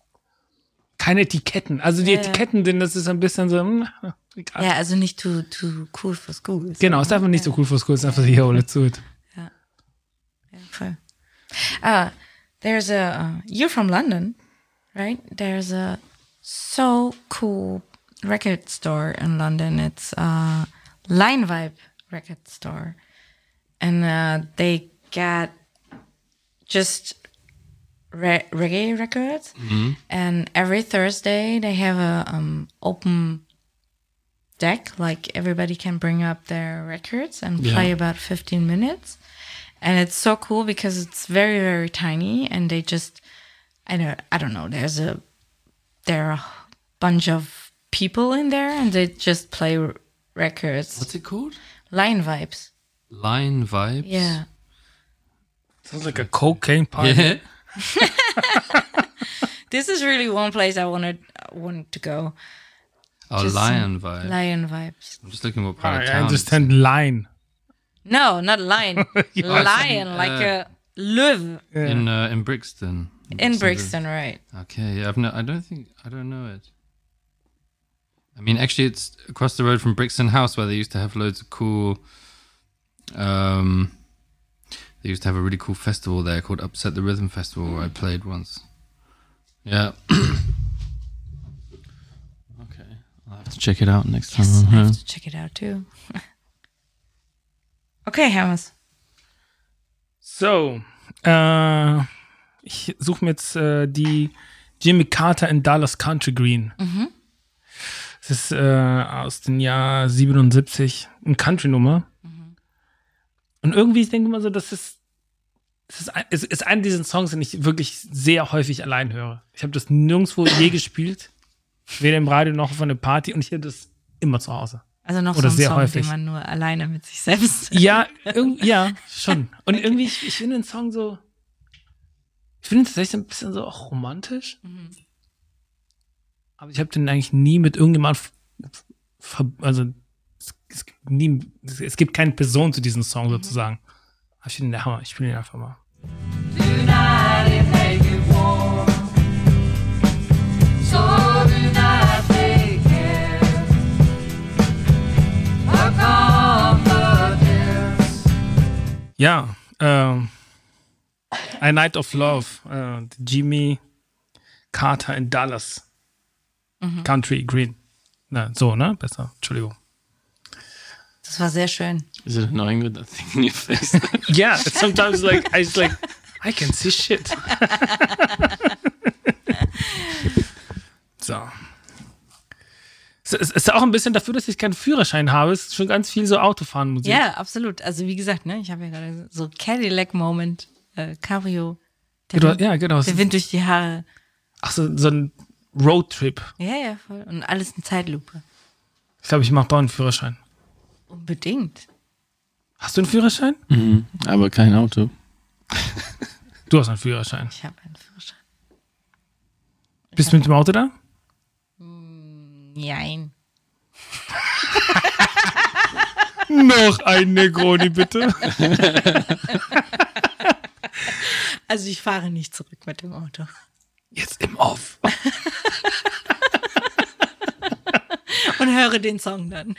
keine Etiketten. Also die Ja, ja. Etiketten, denn das ist ein bisschen so, hm, egal. Ja, also nicht too, too cool for school. Genau, ist einfach nicht so cool fürs Kurs, ist einfach hier, let's do it. Ja, voll. Uh, there's a, uh, you're from London, right? There's a so cool record store in London. It's uh, Line Vibe Record Store. And uh, they got just re- reggae records. And every Thursday they have a um, open deck. Like everybody can bring up their records and play Yeah. about 15 minutes. And it's so cool because it's very, very tiny and they just, I don't, I don't know, there's a, there are a bunch of people in there and they just play r- records. What's it called? Line vibes. Line Vibes? Yeah. Sounds like a cocaine party. Yeah. This is really one place I wanted want to go. Oh, Just lion some vibe. Lion vibes. I'm just looking what part I of town. it's understand lion. No, not lion. lion, like a löwe in uh, in Brixton. in So the- Brixton, right? Okay, yeah, I've no, I don't think I don't know it. I mean, actually, it's across the road from Brixton House where they used to have loads of cool. Um, they used to have a really cool festival there called Upset the Rhythm Festival where I played once. Yeah. okay, I'll have to check it out next time. Yes, I have to check it out too. okay, Hermes. So, äh, ich suche mir jetzt äh, die Jimmy Carter in Dallas Country Green. Das ist äh, aus dem Jahr 77, eine Country-Nummer. Und irgendwie, ich denke immer so, das ist, das ist, ein, es ist einer dieser Songs, den ich wirklich sehr häufig allein höre. Ich habe das nirgendwo je gespielt, weder im Radio noch von der Party und ich höre das immer zu Hause. Also noch Oder so ein sehr Song, häufig. den man nur alleine mit sich selbst. Ja, ja, schon. Und irgendwie, ich, ich finde den Song so. Ich finde ihn tatsächlich ein bisschen so auch romantisch. Aber ich habe den eigentlich nie mit irgendjemandem. Also, es, gibt nie, es gibt keine Person zu diesem Song sozusagen. Aber ich finde den Hammer. Ich spiele ihn einfach mal. Ja, ähm, A Night of Love, äh, Jimmy Carter in Dallas. Country Green. Na, so, ne? Besser. Entschuldigung. Das war sehr schön. Is it annoying with that thing in your face? Yeah, sometimes like, I just like, I can see shit. so. Es es ist auch ein bisschen dafür, dass ich keinen Führerschein habe. Es ist schon ganz viel so Autofahren-Musik. Ja, absolut. Also wie gesagt, ne, ich habe ja gerade so Cadillac-Moment, äh, Cabrio. Der, Genau, Wind, ja, genau. Der Wind durch die Haare. Ach so, so ein Roadtrip. Ja, ja, voll. Und alles in Zeitlupe. Ich glaube, ich mache bald einen Führerschein. Unbedingt. Hast du einen Führerschein? Aber kein Auto. Du hast einen Führerschein. Ich habe einen Führerschein. Bist du mit dem Auto da? Nein. Noch ein Negroni, bitte. Also ich fahre nicht zurück mit dem Auto. Jetzt im Off. Und höre den Song dann.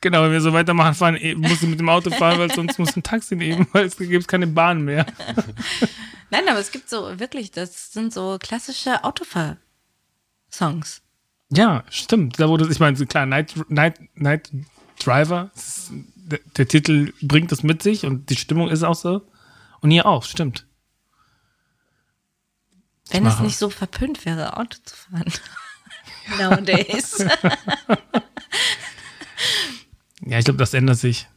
Genau, wenn wir so weitermachen, fahren, eh, musst du mit dem Auto fahren, weil sonst musst du ein Taxi nehmen, weil es gibt keine Bahn mehr. Nein, aber es gibt so wirklich, das sind so klassische Autofahr-Songs. Ja, stimmt. Da wurde, ich meine, klar, Night, Night, Night Driver, ist- der, der Titel bringt das mit sich und die Stimmung ist auch so. Und hier auch, stimmt. Wenn es nicht so verpönt wäre, Auto zu fahren. Nowadays. Ja, ich glaube, das ändert sich.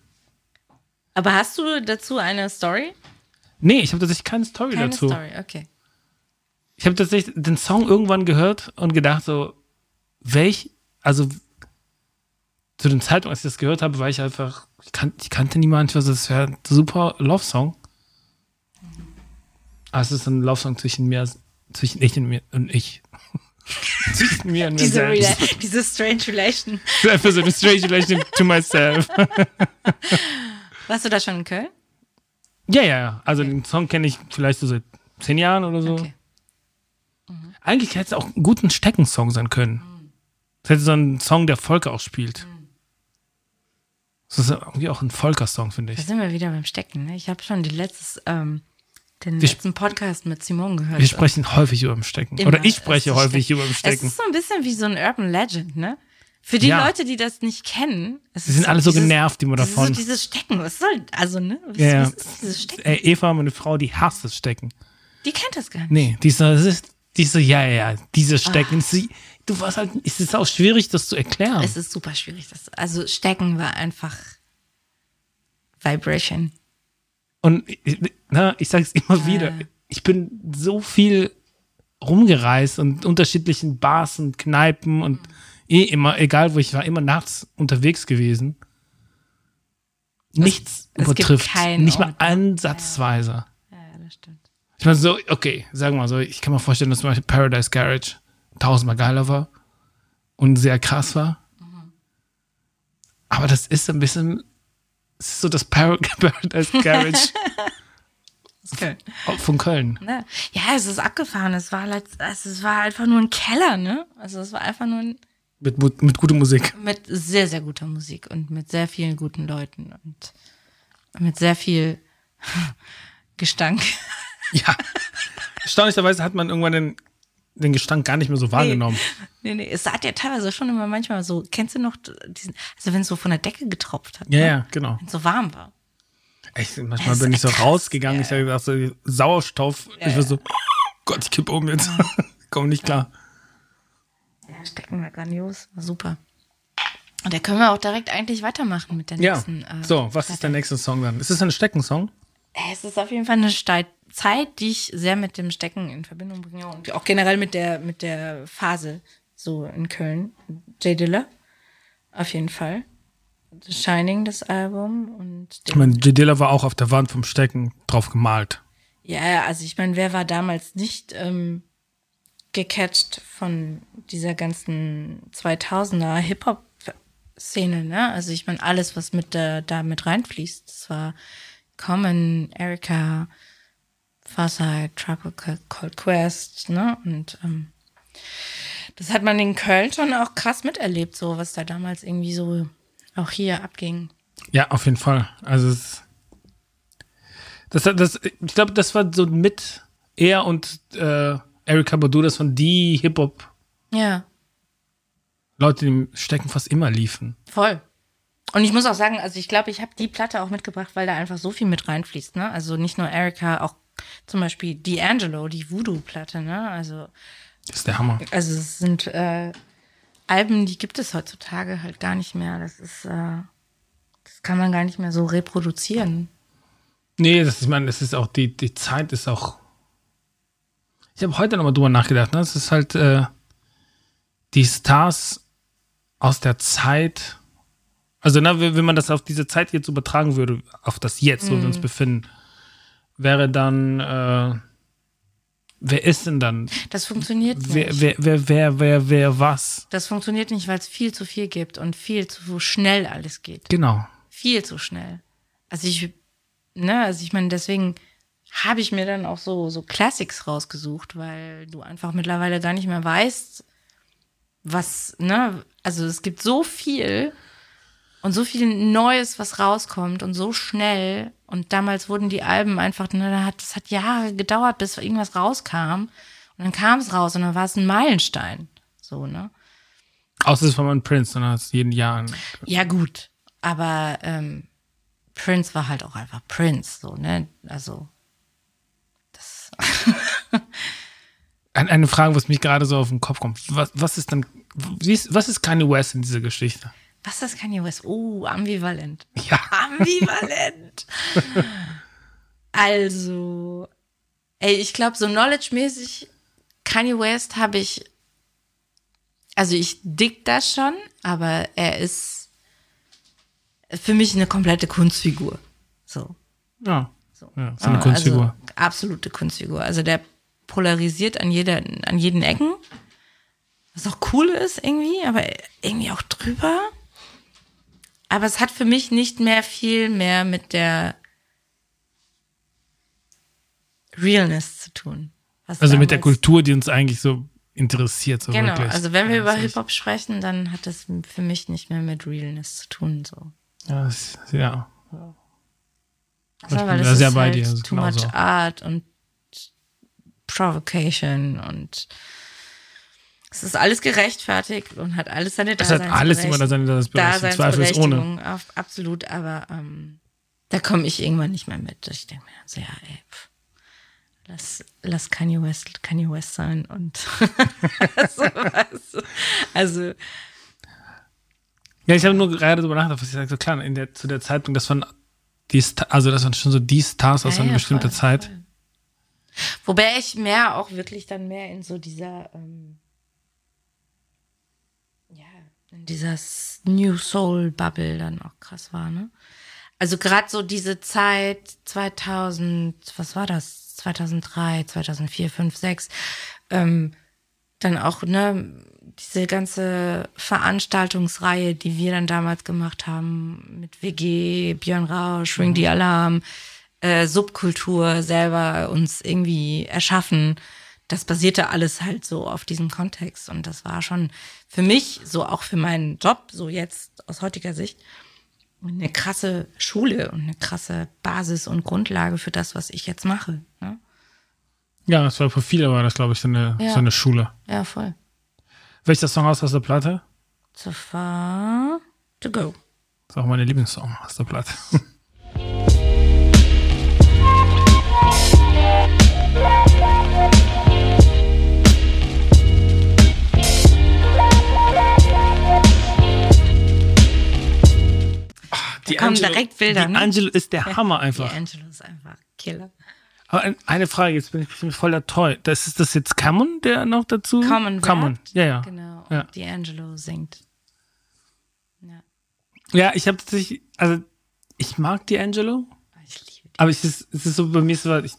aber hast du dazu eine Story? Nee, ich habe tatsächlich keine Story Keine dazu. Story, okay. Ich habe tatsächlich den Song irgendwann gehört und gedacht so, welch, also zu dem Zeitpunkt, als ich das gehört habe, war ich einfach, ich, kan ich kannte niemanden, also das wäre ein super Love-Song. Aber es ist ein Love-Song zwischen mir, zwischen ich und mir und ich. zwischen mir und mir Diese, selbst. Diese strange Relation. Das einfach so eine strange relation to myself. Warst du da schon in Köln? ja, ja, ja. Also den Song kenne ich vielleicht so seit zehn Jahren oder so. Okay. Eigentlich hätte es auch ein guter Steckensong sein können. Es hätte so ein Song, der Volker auch spielt. Das ist irgendwie auch ein Volker-Song, finde Da ich. sind wir wieder beim Stecken. Ne? Ich habe schon die letztes, ähm, den Wir letzten Podcast mit Simon gehört. Wir sprechen häufig über dem Stecken. Immer. Oder ich spreche häufig Stecken. über Es Stecken. ist so ein bisschen wie so ein Urban Legend, ne? Für die Ja. Leute, die das nicht kennen. Es Sie ist sind alle so dieses- genervt das ist davon. So dieses Stecken, was soll, also, ne? Was, Ja, was ist dieses Stecken? Ey, Eva, meine Frau, die hasst das Stecken. Die kennt das gar nicht. Nee, die so, das ist, die so ja, ja, ja, dieses Stecken. Sie, du warst halt, es ist auch schwierig, das zu erklären. Es ist super schwierig. Das, also, Stecken war einfach Vibration. Und ich- na, ich sage es immer wieder, ich bin so viel rumgereist und unterschiedlichen Bars und Kneipen und eh immer, egal wo ich war, immer nachts unterwegs gewesen. nichts es übertrifft. keinen nicht mal ansatzweise. Ja, das stimmt. Ich meine, so, okay, sagen wir mal so, ich kann mir vorstellen, dass zum Beispiel Paradise Garage tausendmal geiler war und sehr krass war. Aber das ist ein bisschen, es ist so das Par Paradise Garage Okay. von Köln. Ne? Ja, es ist abgefahren. Es war, halt, es war einfach nur ein Keller, ne? Also es war einfach nur ein, Mit, mit guter Musik. mit sehr, sehr guter Musik und mit sehr vielen guten Leuten und mit sehr viel Gestank. Ja. Erstaunlicherweise hat man irgendwann den, den Gestank gar nicht mehr so wahrgenommen. Nee, nee, es hat ja teilweise schon immer manchmal so, kennst du noch diesen, also wenn es so von der Decke getropft hat, Ja, ne? ja, genau. wenn es so warm war. Echt, manchmal ist bin ich so krass, rausgegangen, ja. ich habe gedacht, so Sauerstoff. ich war so, Gott, ich kippe um jetzt. Komm nicht klar. Ja, Stecken war grandios, war super. Und da können wir auch direkt eigentlich weitermachen mit der Ja. nächsten. äh, So, was ist der nächste Song dann? Ist es ein Steckensong? Es ist auf jeden Fall eine Stei Zeit, die ich sehr mit dem Stecken in Verbindung bringe und auch generell mit der, mit der Phase so in Köln. Jay Diller, auf jeden Fall. The Shining, das Album und Ich meine, J. Dilla war auch auf der Wand vom Stecken drauf gemalt. ja, also ich meine, wer war damals nicht ähm, gecatcht von dieser ganzen 2000er Hip-Hop-Szene, ne? Also ich meine, alles, was mit da, da mit reinfließt, das war Common, Erika, Farside, Tropical Cold Quest, ne? Und ähm, das hat man in Köln schon auch krass miterlebt, so was da damals irgendwie so auch hier abging. Ja, auf jeden Fall. Also es, das, das, ich glaube, das war so mit er und äh, Erika Badu, das waren die Hip-Hop-Leute, Ja. die im Stecken fast immer liefen. Voll. Und ich muss auch sagen, also ich glaube, ich habe die Platte auch mitgebracht, weil da einfach so viel mit reinfließt, ne? Also nicht nur Erika, auch zum Beispiel D'Angelo, die Voodoo-Platte, ne? Also, Das ist der Hammer. also es sind äh, Alben, die gibt es heutzutage halt gar nicht mehr. Das ist, äh, das kann man gar nicht mehr so reproduzieren. Nee, das ist, ich meine, das ist auch, die, die Zeit ist auch. Ich habe heute nochmal drüber nachgedacht, ne? Es ist halt äh, die Stars aus der Zeit. Also, ne, wenn wenn man das auf diese Zeit jetzt übertragen würde, auf das Jetzt, wo wir uns befinden, wäre dann, äh, wer ist denn dann? Das funktioniert Wer, nicht. wer, wer, wer, wer, wer, was? Das funktioniert nicht, weil es viel zu viel gibt und viel zu schnell alles geht. Genau. viel zu schnell. Also ich, ne, also ich meine, deswegen habe ich mir dann auch so, so Classics rausgesucht, weil du einfach mittlerweile gar nicht mehr weißt, was, ne, also es gibt so viel und so viel Neues, was rauskommt und so schnell. Und damals wurden die Alben einfach, ne, da hat, das hat Jahre gedauert, bis irgendwas rauskam. Und dann kam es raus und dann war es ein Meilenstein. So, ne? Außer es war mal ein Prince, dann hat es jeden Jahr ein, Ja, gut. Aber ähm, Prince war halt auch einfach Prince, so, ne? Also, das. Ein- Eine Frage, was mich gerade so auf den Kopf kommt. Was, was ist ist, was ist Kanye West in dieser Geschichte? Was ist Kanye West? Oh, ambivalent. Ja. Ambivalent. also, ey, ich glaube, so knowledge-mäßig, Kanye West habe ich. Also, ich dick das schon, aber er ist für mich eine komplette Kunstfigur. So. Ja. So. Ja, ist eine Kunstfigur. Also, absolute Kunstfigur. Also der polarisiert an jeder, an jeden Ecken. Was auch cool ist irgendwie, aber irgendwie auch drüber. Aber es hat für mich nicht mehr viel mehr mit der Realness zu tun. Also mit der Kultur, die uns eigentlich so interessiert, so Genau, wirklich. also wenn wir ja, über ist- Hip-Hop sprechen, dann hat das für mich nicht mehr mit Realness zu tun. So. Ja, das- ja. Also, weil da das sehr ist bei halt dir, also too much so. Art und Provocation und es ist alles gerechtfertigt und hat alles seine Es hat alles immer seine Daseinsberechtigung. Daseinsberechtigung, absolut, aber ähm, da komme ich irgendwann nicht mehr mit. Ich denke mir dann so, ja, ey, pff, lass, lass Kanye West Kanye West sein und so, weißt du. also Ja, ich habe nur gerade darüber nachgedacht, was ich sage, so klar, in der, zu der Zeitpunkt, das waren die, also das waren schon so die Stars aus Ja, einer ja, bestimmten Zeit. voll. Wobei ich mehr auch wirklich dann mehr in so dieser, ähm, in dieser New Soul Bubble dann auch krass war, ne? Also gerade so diese Zeit 2000, was war das? 2003, 2004, 5, 6. Ähm, dann auch, ne, diese ganze Veranstaltungsreihe, die wir dann damals gemacht haben, mit WG, Björn Rausch, Ring the Alarm, äh, Subkultur selber uns irgendwie erschaffen. Das basierte alles halt so auf diesem Kontext. Und das war schon für mich, so auch für meinen Job, so jetzt aus heutiger Sicht, eine krasse Schule und eine krasse Basis und Grundlage für das, was ich jetzt mache. Ne? Ja, das war für viele war das, glaube ich, so eine, Ja. so eine Schule. Ja, voll. Welcher Song aus der Platte? So far to go. Das ist auch meine Lieblingssong aus der Platte. Die kommen direkt Bilder, die ne? Angelo ist der Hammer einfach. Die Angelo ist einfach Killer. Aber ein- eine Frage, jetzt bin ich voller Toll. Das ist das jetzt Common, der noch dazu? Common Common. Ja, ja. Genau. Ja. Und D'Angelo singt. Ja. Ja, ich habe tatsächlich, also ich mag D'Angelo, Ich liebe die. aber es ist, es ist so bei mir so, ich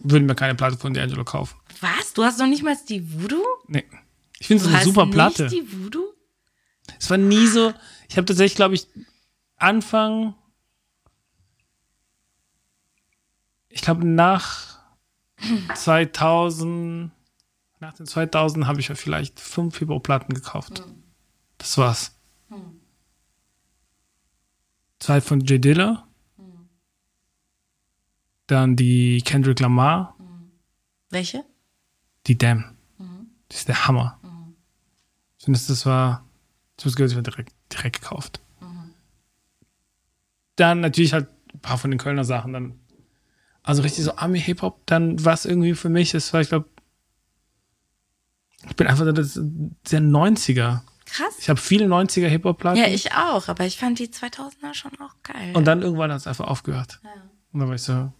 würde mir keine Platte von D'Angelo kaufen. Was? Du hast noch nicht mal die Voodoo? Nee. Ich finde es eine super nicht Platte. die Voodoo? Es war nie so. Ich habe tatsächlich, glaube ich, Anfang. Ich glaube, nach 2000, nach den 2000 habe ich ja vielleicht fünf Hip-Hop-Platten gekauft. Das war's. Zwei von J. Dilla. Dann die Kendrick Lamar, Welche? die Damn. Die ist der Hammer. Ich finde, das war, das gehört sich direkt, direkt gekauft. Dann natürlich halt ein paar von den Kölner Sachen dann. Also richtig so Ami-Hip-Hop, dann was irgendwie für mich ist, weil ich glaube, ich bin einfach das, sehr 90er. Krass. Ich habe viele 90er Hip-Hop-Platten. Ja, ich auch, aber ich fand die 2000er schon auch geil. Und dann irgendwann hat es einfach aufgehört. Und dann war ich so, ja,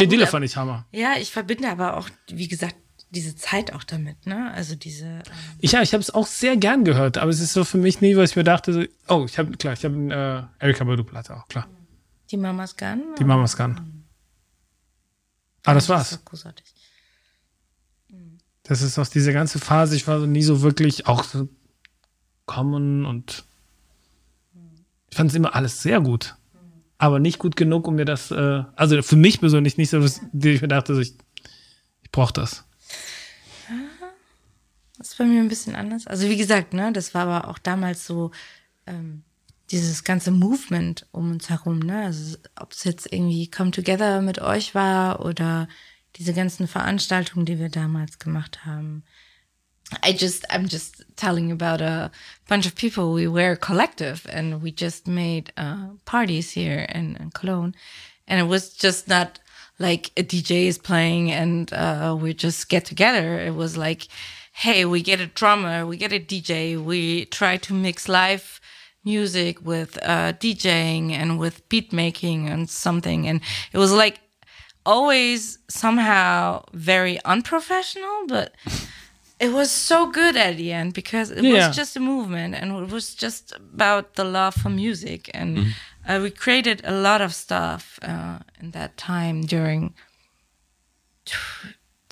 J. Dilla fand ich Hammer. ja, ich verbinde aber auch, wie gesagt, diese Zeit auch damit, ne? Also diese. Ähm, Ich, ja, ich habe es auch sehr gern gehört, aber es ist so für mich nie, was ich mir dachte, so, oh, ich habe, klar, ich habe eine äh, Erika Badu-Platte auch, klar. die Mamas Gun. Die Mamas Gun. Ah, das war's. ist so großartig. Das ist aus dieser ganzen Phase, ich war so nie so wirklich auch so kommen und ich fand es immer alles sehr gut. Aber nicht gut genug, um mir das, äh, also für mich persönlich nicht so, dass ich mir dachte, so, ich, ich brauche das. Das ist bei mir ein bisschen anders. Also wie gesagt, ne, das war aber auch damals so ähm, dieses ganze Movement um uns herum, ne? Also ob es jetzt irgendwie Come Together mit euch war oder diese ganzen Veranstaltungen, die wir damals gemacht haben. I just I'm just telling about a bunch of people. We were collective and we just made uh, parties here in, in Cologne, and it was just not like a DJ is playing and uh, we just get together. It was like, hey, we get a drummer, we get a DJ, we try to mix live music with uh, DJing and with beat making and something, and it was like always somehow very unprofessional, but it was so good at the end because it Yeah. was just a movement and it was just about the love for music. And uh, we created a lot of stuff uh, in that time during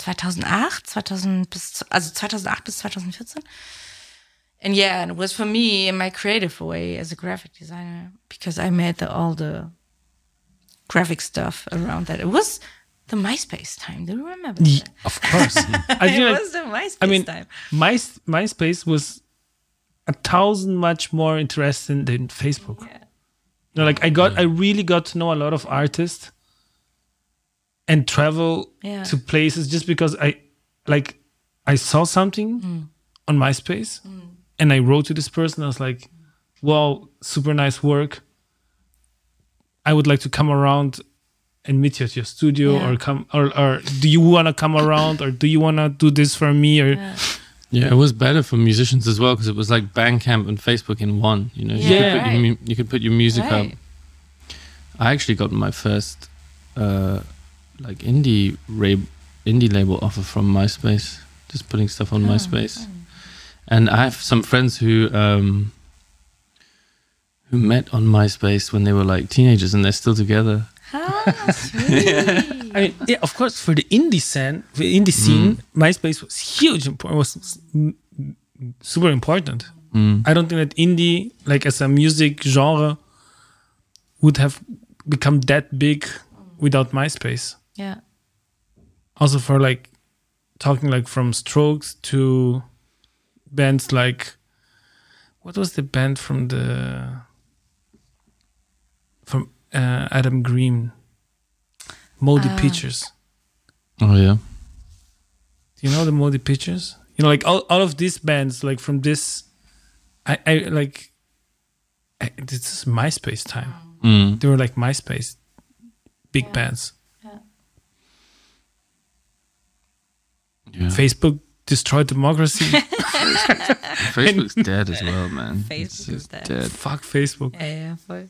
2008 2000 bis also 2008 bis 2014 and yeah and it was for me in my creative way as a graphic designer because I made the, all the graphic stuff around that it was the MySpace time do you remember that? Of course. I it feel like, was the MySpace I mean, time My, MySpace was a thousand much more interesting than Facebook. Yeah. You know, like I got, mm. I really got to know a lot of artists and travel Yeah. to places just because I, like, I saw something Mm. on MySpace and I wrote to this person. I was like, wow, super nice work. I would like to come around and meet you at your studio Yeah. or come, or, or do you want to come around or do you want to do this for me? Or, Yeah, it was better for musicians as well because it was like Bandcamp and Facebook in one. You know, you, Yeah. could, put your, Right. mu- you could put your music up. I actually got my first uh, like indie ra- indie label offer from MySpace, just putting stuff on MySpace. And I have some friends who um, who met on MySpace when they were like teenagers and they're still together. Ah, sweet. I mean, yeah, of course, for the indie scene, the indie scene, MySpace was huge. Important, was s- m- m- super important. I don't think that indie, like as a music genre, would have become that big without MySpace. Ja. Also for like talking like from Strokes to bands like what was the band from the from uh, Adam Green, Moldy Pictures. Oh yeah. Do you know the Moldy Pictures? You know, like all, all of these bands, like from this, I, I like, I, this is MySpace time. Mm. They were like MySpace, big bands. Yeah. Facebook destroyed democracy. Facebook's dead as well, man. Facebook It's is just dead. Fuck Facebook. Ja, ja, voll.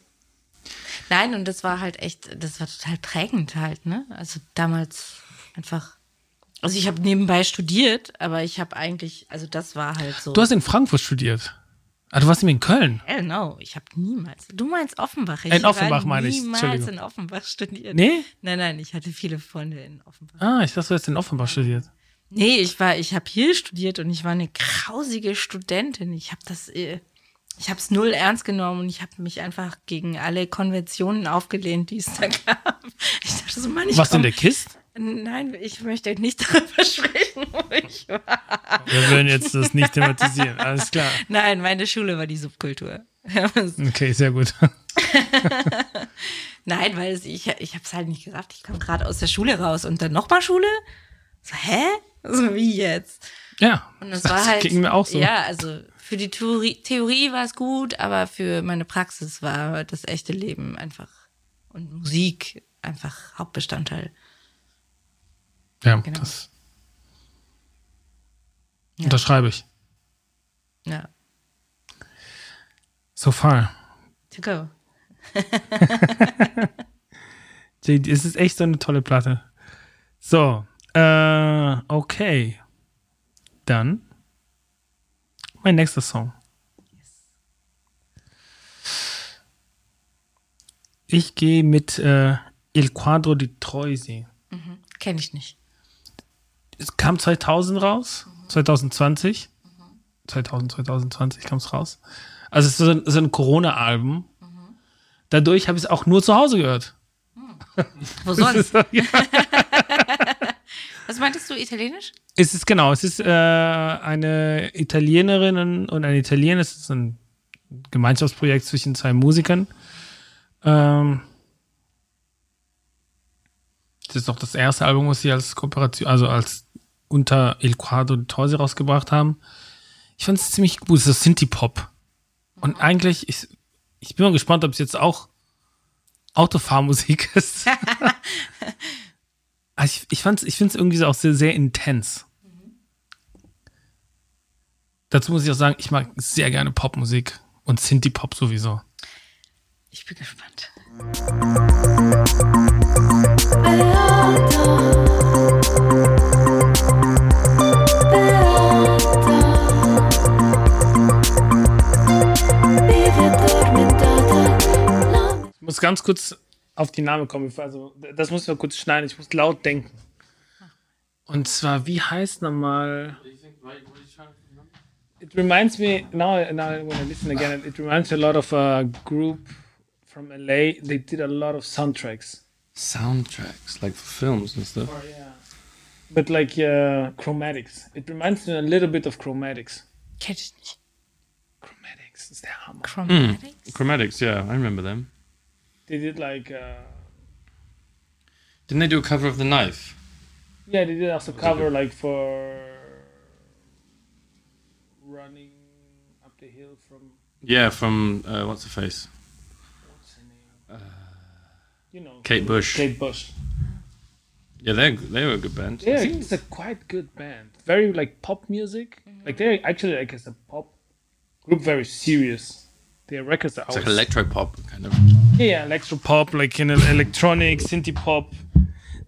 Nein, und das war halt echt, das war total prägend halt, ne? Also damals einfach. Also ich habe nebenbei studiert, aber ich habe eigentlich, also das war halt so. Du hast in Frankfurt studiert. Ah, du warst nicht mehr in Köln. Hell no, ich habe niemals. Du meinst Offenbach. Ich In Offenbach meine ich, niemals Entschuldigung. in Offenbach studiert. Nee? Nein, nein, ich hatte viele Freunde in Offenbach. Ah, ich dachte, du hast in Offenbach studiert. Nee, ich war, ich habe hier studiert und ich war eine grausige Studentin. Ich habe das, äh, ich habe es null ernst genommen und ich habe mich einfach gegen alle Konventionen aufgelehnt, die es da gab. Ich dachte so, Mann, ich Warst du in komm- der KISS? Nein, ich möchte nicht darüber sprechen, wo ich war. Wir würden jetzt das nicht thematisieren. Alles klar. Nein, meine Schule war die Subkultur. Okay, sehr gut. Nein, weil ich, ich habe es halt nicht gesagt. Ich komme gerade aus der Schule raus und dann nochmal Schule? So, hä? So wie jetzt? Ja, Und es war halt. ging mir auch so. Ja, also für die Theorie, Theorie war es gut, aber für meine Praxis war das echte Leben einfach und Musik einfach Hauptbestandteil. Ja, Genau. das unterschreibe ich. Ja, So far. to go. Es ist echt so eine tolle Platte. So, äh, okay. Dann mein nächster Song. Ich gehe mit äh, Il Quadro di Troisi. Kenne ich nicht. Es kam 2000 raus, 2020. 2000, 2020 kam es raus. Also es ist so ein, so ein Corona-Album. Dadurch habe ich es auch nur zu Hause gehört. Wo sonst? ja. Was meintest du, Italienisch? Es ist genau, es ist äh, eine Italienerin und ein Italiener. Es ist ein Gemeinschaftsprojekt zwischen zwei Musikern. Ähm, das ist auch das erste Album, was sie als Kooperation, also als unter Il Quadro di Torsi rausgebracht haben. Ich fand es ziemlich gut. Es ist Synthie-Pop. Und eigentlich, ich, ich bin mal gespannt, ob es jetzt auch Autofahrmusik ist. Also ich, ich, fand's- ich finde es irgendwie so auch sehr, sehr intens. Dazu muss ich auch sagen, ich mag sehr gerne Popmusik und Synthie-Pop sowieso. Ich bin gespannt. Ich muss ganz kurz auf die Namen kommen. Also, das muss wir kurz schneiden. Ich muss laut denken. Und zwar, wie heißt nochmal? It reminds me, now, now when I listen again, it reminds me a lot of a group from LA. They did a lot of soundtracks. Soundtracks, like for films and stuff. But like uh, chromatics. It reminds me a little bit of chromatics. Kenn ich nicht. Chromatics ist der Hammer. Chromatics? Chromatics, yeah, I remember them. They did like, uh, Didn't they do a cover of The Knife? yeah, they did also cover like for running up the hill from Yeah, from uh, what's her face? what's her name? Uh, you know, Kate Bush. Kate Bush. Yeah, they they were a good band. Yeah, it's a quite good band. Very like pop music. Like they're actually like as a pop group, very serious. Their records are It's like electro pop kind of. Yeah, electro pop, like in electronic, synthie pop.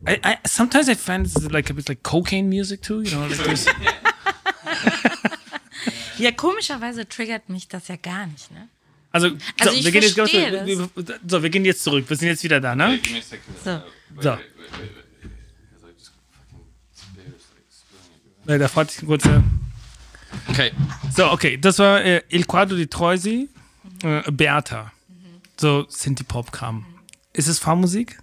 I, I sometimes I find it's like a bit like cocaine music too. You know, like Ja, komischerweise triggert mich das ja gar nicht, ne? Also, so, Also ich wir gehen jetzt verstehe wir, wir, so, wir gehen jetzt zurück. Wir sind jetzt wieder da, ne? So. So. Nee, da fragt sich kurz. Okay. so, okay, das war äh, Il Quadro di Troisi, äh, Beata. So Synthie-Pop-Kram. Ist es Fahrmusik?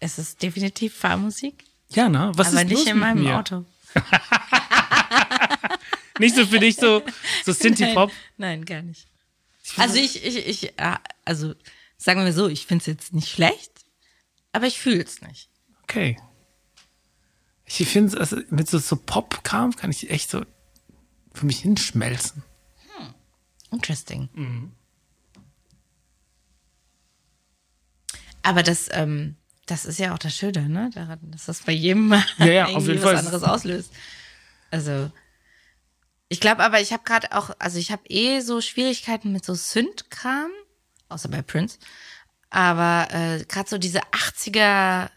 Es ist definitiv Fahrmusik, Ja, ne? Was aber ist nicht in meinem mir? Auto. Nicht so für dich so, so Synthie-Pop? Nein, gar nicht. Also ich, ich, ich, äh, also sagen wir so, ich finde es jetzt nicht schlecht, aber ich fühle es nicht. Okay. Ich finde, also mit so, so Pop-Kram kann ich echt so für mich hinschmelzen. Interesting. Mhm. Aber das, ähm, das ist ja auch das Schöne, ne? Daran, dass das bei jedem mal Ja, ja, irgendwie was Fall. anderes auslöst. Also, ich glaube aber, ich habe gerade auch, also ich habe eh so Schwierigkeiten mit so Synth-Kram, außer bei Prince. Aber äh, gerade so diese 80er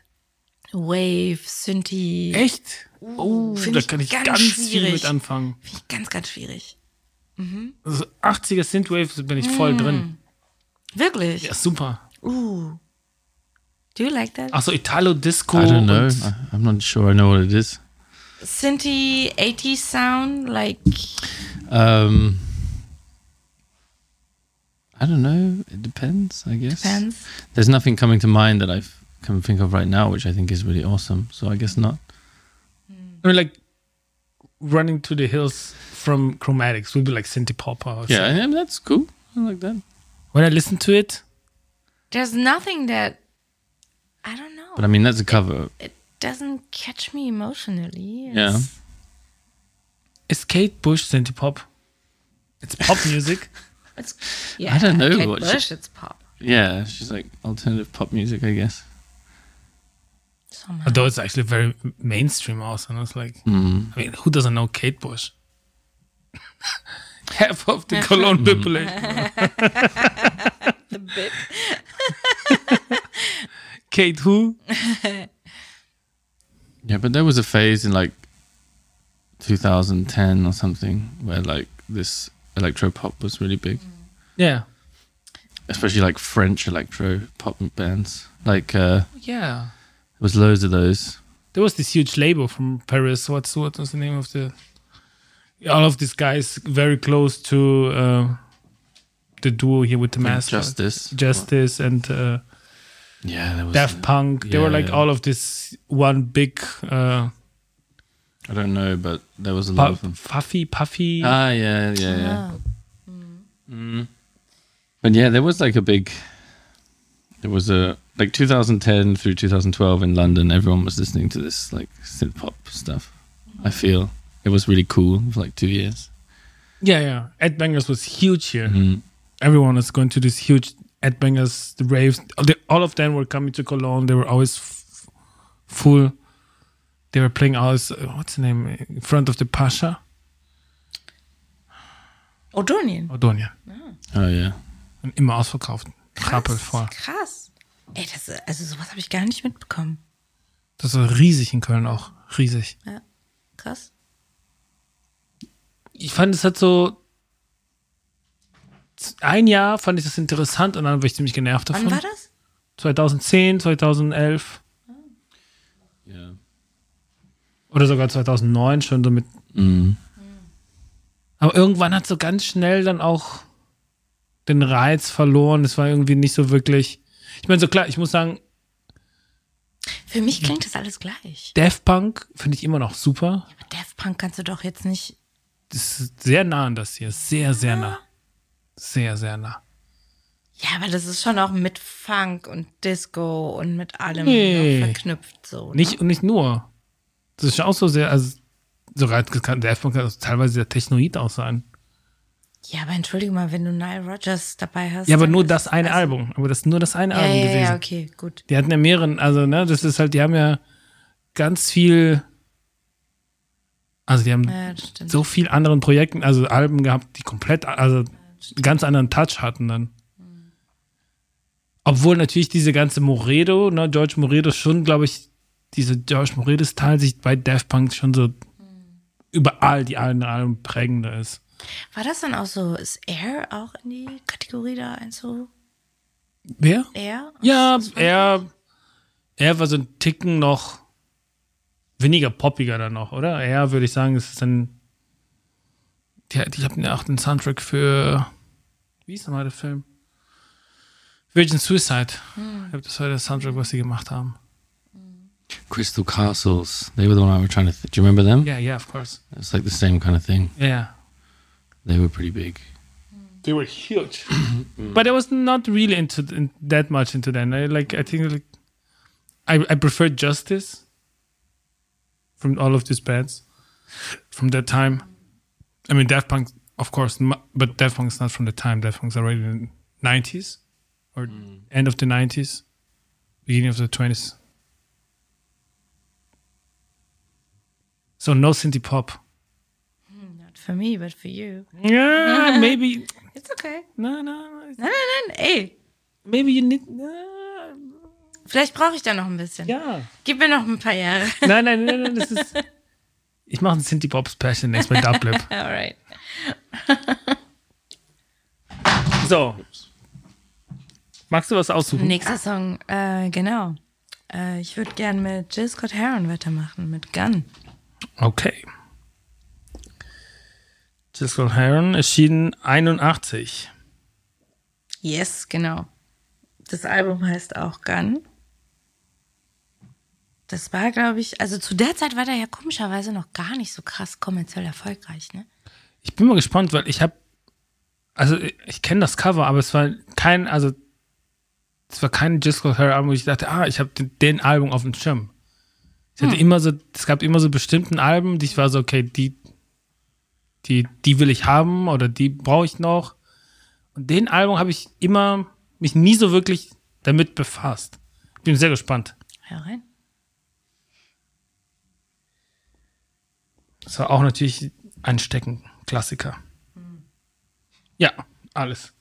Wave, Synthie, Echt? Oh, find da kann ich ganz ganz, viel schwierig. mit anfangen. finde ich ganz, ganz schwierig. Also 80er Synthwave bin ich voll drin. Wirklich? Ja, super. Uh. Do you like that? Also Italo Disco. I don't know. I, I'm not sure I know what it is. Synthie 80s sound, like Um, I don't know. It depends, I guess. depends. There's nothing coming to mind that I can think of right now, which I think is really awesome. So I guess not. I mean, like running to the hills from Chromatics would be like synthie pop. Or Yeah, something. yeah, that's cool. I like that. When I listen to it, There's nothing that I don't know. But I mean, that's a cover. it doesn't catch me emotionally. Yeah. It's- is Kate Bush synthie pop? It's pop music. It's, yeah, I don't know Kate what she- Bush, it's pop. Yeah, she's like alternative pop music, I guess. Somehow. Although it's actually very mainstream also. And it's like, Mm. I mean, who doesn't know Kate Bush? Half of the Cologne population. The bit. Kate who? Yeah, but there was a phase in like 2010 or something where like this electro pop was really big, Yeah. especially like French electro pop bands. Like uh, Yeah. there was loads of those. There was this huge label from Paris. What's what was the name of the? All of these guys very close to uh, the duo here with the Like mask. Justice. Justice and uh, Yeah, there was. Daft Punk. they were like yeah. all of this one big uh, I don't know, but there was a lot of them. puffy, puffy. Ah, yeah, yeah, yeah. Ah. Mm. But yeah, there was like a big. There was a like 2010 through 2012 in London. Everyone was listening to this like synth pop stuff. I feel it was really cool for like two years. yeah, yeah. Ed Bangers was huge here. Mm. Everyone was going to this huge Ed Bangers, the raves. All the- All of them were coming to Cologne. They were always f- full. They were playing always, uh, what's the name, in front of the Pasha. Odonien. Odonia. Oh yeah. Und immer ausverkauft. Rappel voll. Krass. Ey, das, also sowas habe ich gar nicht mitbekommen. Das war riesig in Köln auch. Riesig. Ja. Krass. Ich fand, es hat so. Ein Jahr fand ich das interessant und dann war ich ziemlich genervt davon. Wann war das? 2010, 2011 Yeah. oder sogar 2009 schon so mit. Mm. Aber irgendwann hat so ganz schnell dann auch den Reiz verloren. Es war irgendwie nicht so wirklich. Ich meine, so klar, ich muss sagen, Für mich klingt das alles gleich. Daft Punk finde ich immer noch super. Aber Daft Punk kannst du doch jetzt nicht. Das ist sehr nah an das hier. Sehr, sehr nah. Sehr, sehr nah. Ja, aber das ist schon auch mit Funk und Disco und mit allem Nee. verknüpft so. Ne? Nicht und nicht nur. Das ist auch so sehr, also sogar kann Daft Punk kann teilweise sehr technoid auch sein. Ja, aber entschuldige mal, wenn du Nile Rodgers dabei hast. Ja, aber nur das eine also- Album. Aber das ist nur das eine Ja, Album ja, gewesen. ja, okay, gut. Die hatten ja mehreren, also, ne, das ist halt, die haben ja ganz viel, also die haben Ja, so viel anderen Projekten, also Alben gehabt, die komplett, also einen ganz anderen Touch hatten dann. Obwohl natürlich diese ganze Moredo, ne, George Moredo schon, glaube ich, diese George Moredo-Style sich bei Daft Punk schon so überall die alten Alben prägender ist. War das dann auch so, ist Air auch in die Kategorie da einzu? Wer? Air? Ja, er, er war so ein Ticken noch weniger poppiger dann noch, oder? Er würde ich sagen, es ist ein. Die, die hatten ja auch den Soundtrack für. Wie ist nochmal der Film? Virgin Suicide. Ich glaube, das war der Soundtrack, was sie gemacht haben. Crystal Castles. They were the one I was trying to. Th- Do you remember them? Yeah, yeah, of course. It's like the same kind of thing. Yeah. They were pretty big. They were huge. but I was not really into in, that much into them. I like I think like I I prefer Justice from all of these bands from that time. I mean Daft Punk of course, m- but Daft Punk's not from the time. Daft Punk's already in the 90s or end of the 90s, beginning of the 20s. So no synthie pop. Not for me, but for you. Yeah, maybe. It's okay. No, no, Nein, nein, nein, ey. maybe you need. Uh, Vielleicht brauche ich da noch ein bisschen. ja. Gib mir noch ein paar Jahre. Nein, nein, nein, nein, das ist. Ich mache ein Synthie Pop Special nächstes Mal Dublip. Alright. So. Magst du was aussuchen? Nächster Song, äh, genau. Äh, ich würde gern mit Jill Scott Heron weitermachen, mit Gun. Okay. Jill Scott Heron erschienen 81. Yes, genau. Das Album heißt auch Gun. Das war, glaube ich, also zu der Zeit war der ja komischerweise noch gar nicht so krass kommerziell erfolgreich, ne? Ich bin mal gespannt, weil ich habe, also ich kenne das Cover, aber es war kein, also es war kein Scott Heron Album, wo ich dachte, ah, ich habe den, den Album auf dem Schirm. Ich hatte immer so, es gab immer so bestimmten Alben, die ich war so, okay, die, die, die will ich haben oder die brauche ich noch. Und den Album habe ich immer mich nie so wirklich damit befasst. Bin sehr gespannt. Hör rein. Das war auch natürlich ein Stecken-Klassiker. Ja, alles.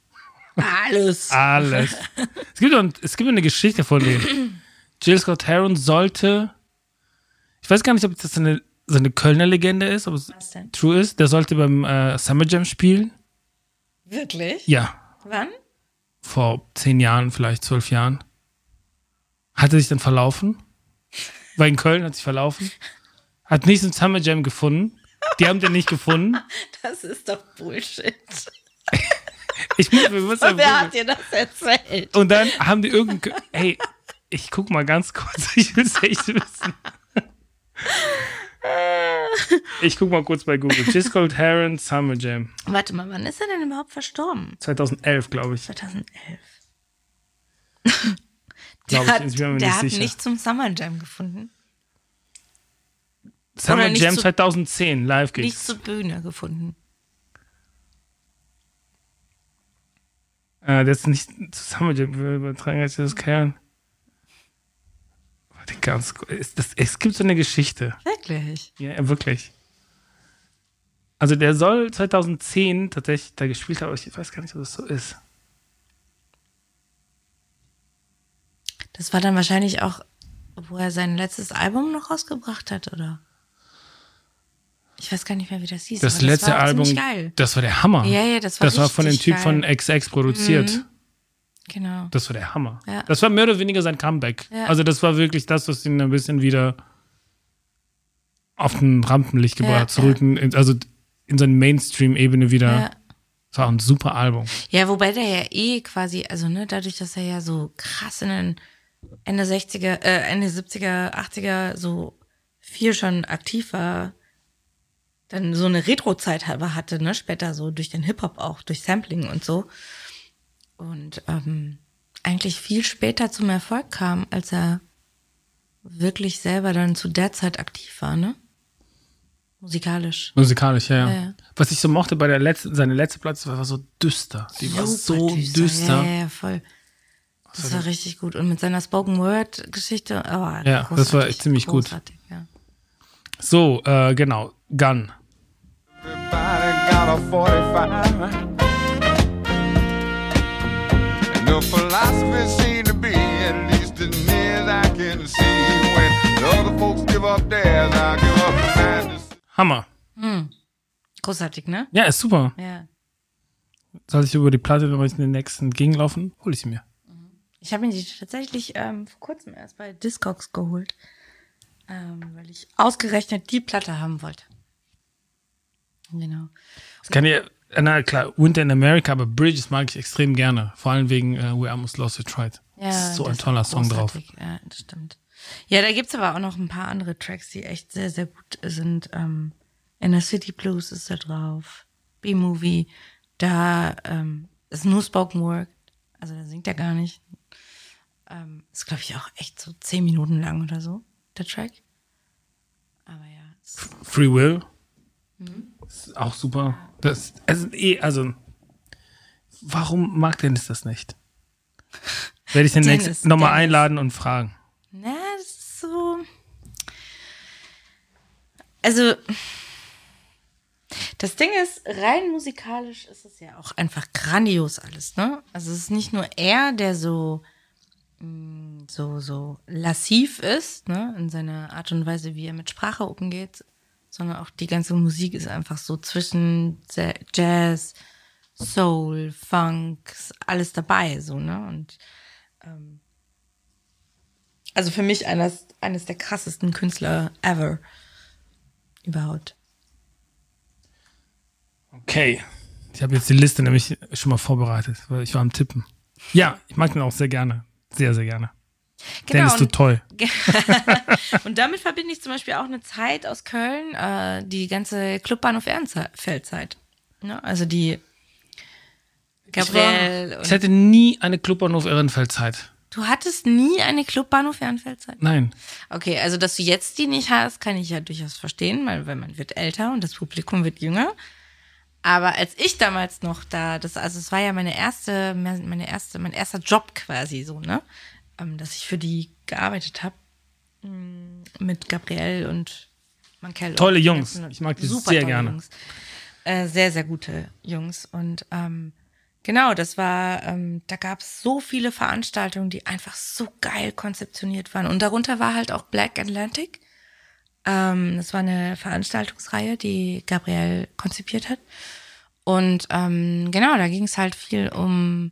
Alles. Alles. es, gibt auch, es gibt eine Geschichte von dem. Jill Scott Heron sollte, ich weiß gar nicht, ob das eine, so eine Kölner Legende ist, ob es true ist. Der sollte beim äh, Summer Jam spielen. Wirklich? Ja, Wann? vor zehn Jahren, vielleicht zwölf Jahren. Hat er sich dann verlaufen? War in Köln, hat sich verlaufen. Hat nicht zum Summer Jam gefunden. Die haben den nicht gefunden. Das ist doch Bullshit. Ich muss, wir müssen Wer hat dir das erzählt? Und dann haben die irgendein. Ey, ich guck mal ganz kurz. Ich will es echt wissen. Ich guck mal kurz bei Google. Giscold Heron Summer Jam. Warte mal, wann ist er denn überhaupt verstorben? 2011, glaube ich. 2011. Glaub Der ich, hat, mir der nicht hat nicht zum Summer Jam gefunden. Summer nicht Jam zu- 2010, live Nicht geht's. zur Bühne gefunden. Äh, der ist nicht zu Summer Jam. Wir übertragen jetzt das Kern. Warte, ganz. Es, das, es gibt so eine Geschichte. Wirklich? Ja, ja, wirklich. Also der soll 2010 tatsächlich da gespielt haben, aber ich weiß gar nicht, ob das so ist. Das war dann wahrscheinlich auch, wo er sein letztes Album noch rausgebracht hat, oder? Ich weiß gar nicht mehr, wie das hieß. Das letzte das war Album, geil. das war der Hammer. Ja, ja, das war Das war von dem Typ von geil. XX produziert. Genau. Das war der Hammer. Ja. Das war mehr oder weniger sein Comeback. Ja. Also das war wirklich das, was ihn ein bisschen wieder auf den Rampenlicht gebracht Ja, hat, zurück, in, also in seine Mainstream-Ebene wieder. Ja. Das war ein super Album. Ja, wobei der ja eh quasi, also ne, dadurch, dass er ja so krass in den Ende 60er, äh, Ende 70er, 80er so viel schon aktiv war, dann so eine Retro-Zeit hatte, ne, später so durch den Hip-Hop auch, durch Sampling und so. Und ähm, eigentlich viel später zum Erfolg kam, als er wirklich selber dann zu der Zeit aktiv war, ne? Musikalisch. Musikalisch, ja, ja. Ja. Was ich so mochte bei der letzten, seine letzte Platte, war so düster. Die war so Super düster. Ja, ja, voll. Das war richtig gut. Und mit seiner Spoken Word Geschichte, oh, Ja, das war ziemlich gut. Ja. So, äh, genau. Gun. A 45. And the philosophy seemed to be, at least as near as I can see, when the other folks give up theirs, I give up mine. Hammer. Großartig, ne? Ja, ist super. Ja. Soll ich über die Platte noch in den nächsten Ging laufen? Hol ich sie mir. Ich habe mir die tatsächlich ähm, vor kurzem erst bei Discogs geholt, ähm, weil ich ausgerechnet die Platte haben wollte. Genau. Kann ja, na klar, Winter in America, aber Bridges mag ich extrem gerne. Vor allem wegen äh, We Almost Lost It Tried. Ja, so ein ist toller Song drauf. Ja, das stimmt. Ja, da gibt's aber auch noch ein paar andere Tracks, die echt sehr, sehr gut sind. Ähm, Inner City Blues ist da drauf. B-Movie. Da ähm, ist nur Spoken Word. Also da singt er gar nicht. Ähm, ist, glaube ich, auch echt so zehn Minuten lang oder so, der Track. Aber ja. es- Free Will. Mhm. Ist auch super. Das, also, eh, also, warum mag Dennis das nicht? Werde ich den Dennis, nächsten nochmal einladen und fragen. Na, das ist so. Also, das Ding ist, rein musikalisch ist es ja auch einfach grandios alles, ne? Also, es ist nicht nur er, der so, mh, so, so lassiv ist, ne? In seiner Art und Weise, wie er mit Sprache umgeht, sondern auch die ganze Musik ist einfach so zwischen Ja- Jazz, Soul, Funk, alles dabei, so, ne? Und also für mich eines, eines der krassesten Künstler ever. Überhaupt. Okay. Ich habe jetzt die Liste nämlich schon mal vorbereitet, weil ich war am Tippen. Ja, ich mag den auch sehr gerne. Sehr, sehr gerne. Dennis, du und, toll. und damit verbinde ich zum Beispiel auch eine Zeit aus Köln, äh, die ganze Clubbahnhof Ehrenfeldzeit. Ne? Also die Gabriel. Ich und, hatte nie eine Clubbahnhof Ehrenfeldzeit. du hattest nie eine Clubbahnhof Ehrenfeldzeit? Nein. Okay, also dass du jetzt die nicht hast, kann ich ja durchaus verstehen, weil, weil man wird älter und das Publikum wird jünger. Aber als ich damals noch da, das, also es war ja meine erste, meine erste, mein erster Job quasi so, ne? Ähm, dass ich für die gearbeitet habe. Mit Gabriel und Mankel. Tolle und Jungs. Ich mag die super sehr gerne. Jungs. Äh, sehr, sehr gute Jungs. Und ähm, genau, das war, ähm, da gab es so viele Veranstaltungen, die einfach so geil konzeptioniert waren. Und darunter war halt auch Black Atlantic. Ähm, das war eine Veranstaltungsreihe, die Gabriel konzipiert hat. Und ähm, genau, da ging es halt viel um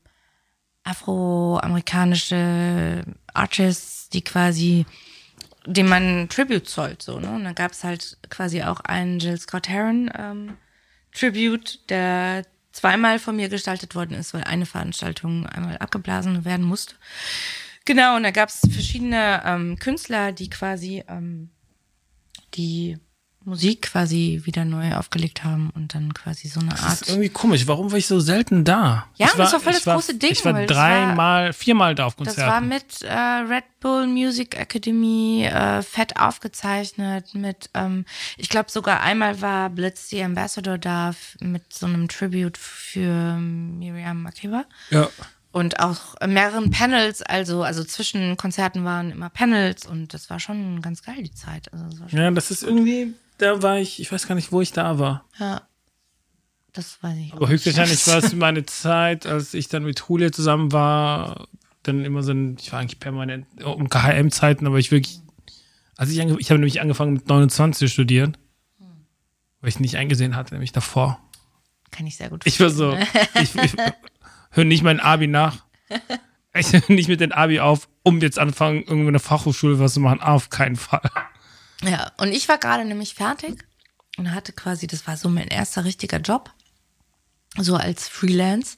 afroamerikanische Artists, die quasi dem man Tribute zollt, so, ne? Und dann gab es halt quasi auch einen Jill Scott Heron ähm, Tribute, der zweimal von mir gestaltet worden ist, weil eine Veranstaltung einmal abgeblasen werden musste. Genau, und da gab es verschiedene ähm, Künstler, die quasi ähm, die Musik quasi wieder neu aufgelegt haben und dann quasi so eine Das Art. ist irgendwie komisch. Warum war ich so selten da? Ja, ich das war voll das war, große Ding, Ich war das war- dreimal, viermal da auf Das Konzerten. war mit äh, Red Bull Music Academy äh, fett aufgezeichnet. Mit, ähm, ich glaube sogar einmal war Blitz the Ambassador da mit so einem Tribute für Miriam Makeba. ja. Und auch mehreren Panels, also, also zwischen Konzerten waren immer Panels und das war schon ganz geil, die Zeit. Also das war ja, das ist irgendwie, da war ich, ich weiß gar nicht, wo ich da war. ja. Das weiß ich. Aber höchstwahrscheinlich war es meine Zeit, als ich dann mit Julia zusammen war, dann immer so ein, ich war eigentlich permanent um KHM-Zeiten, aber ich wirklich, als ich, ich habe nämlich angefangen mit 29 zu studieren, weil ich nicht eingesehen hatte, nämlich davor. Kann ich sehr gut Ich war so, ich, ich höre nicht mein Abi nach. Ich höre nicht mit den Abi auf, um jetzt anfangen, irgendwo in der Fachhochschule was zu machen. Auf keinen Fall. Ja, und ich war gerade nämlich fertig und hatte quasi, das war so mein erster richtiger Job, so als Freelance.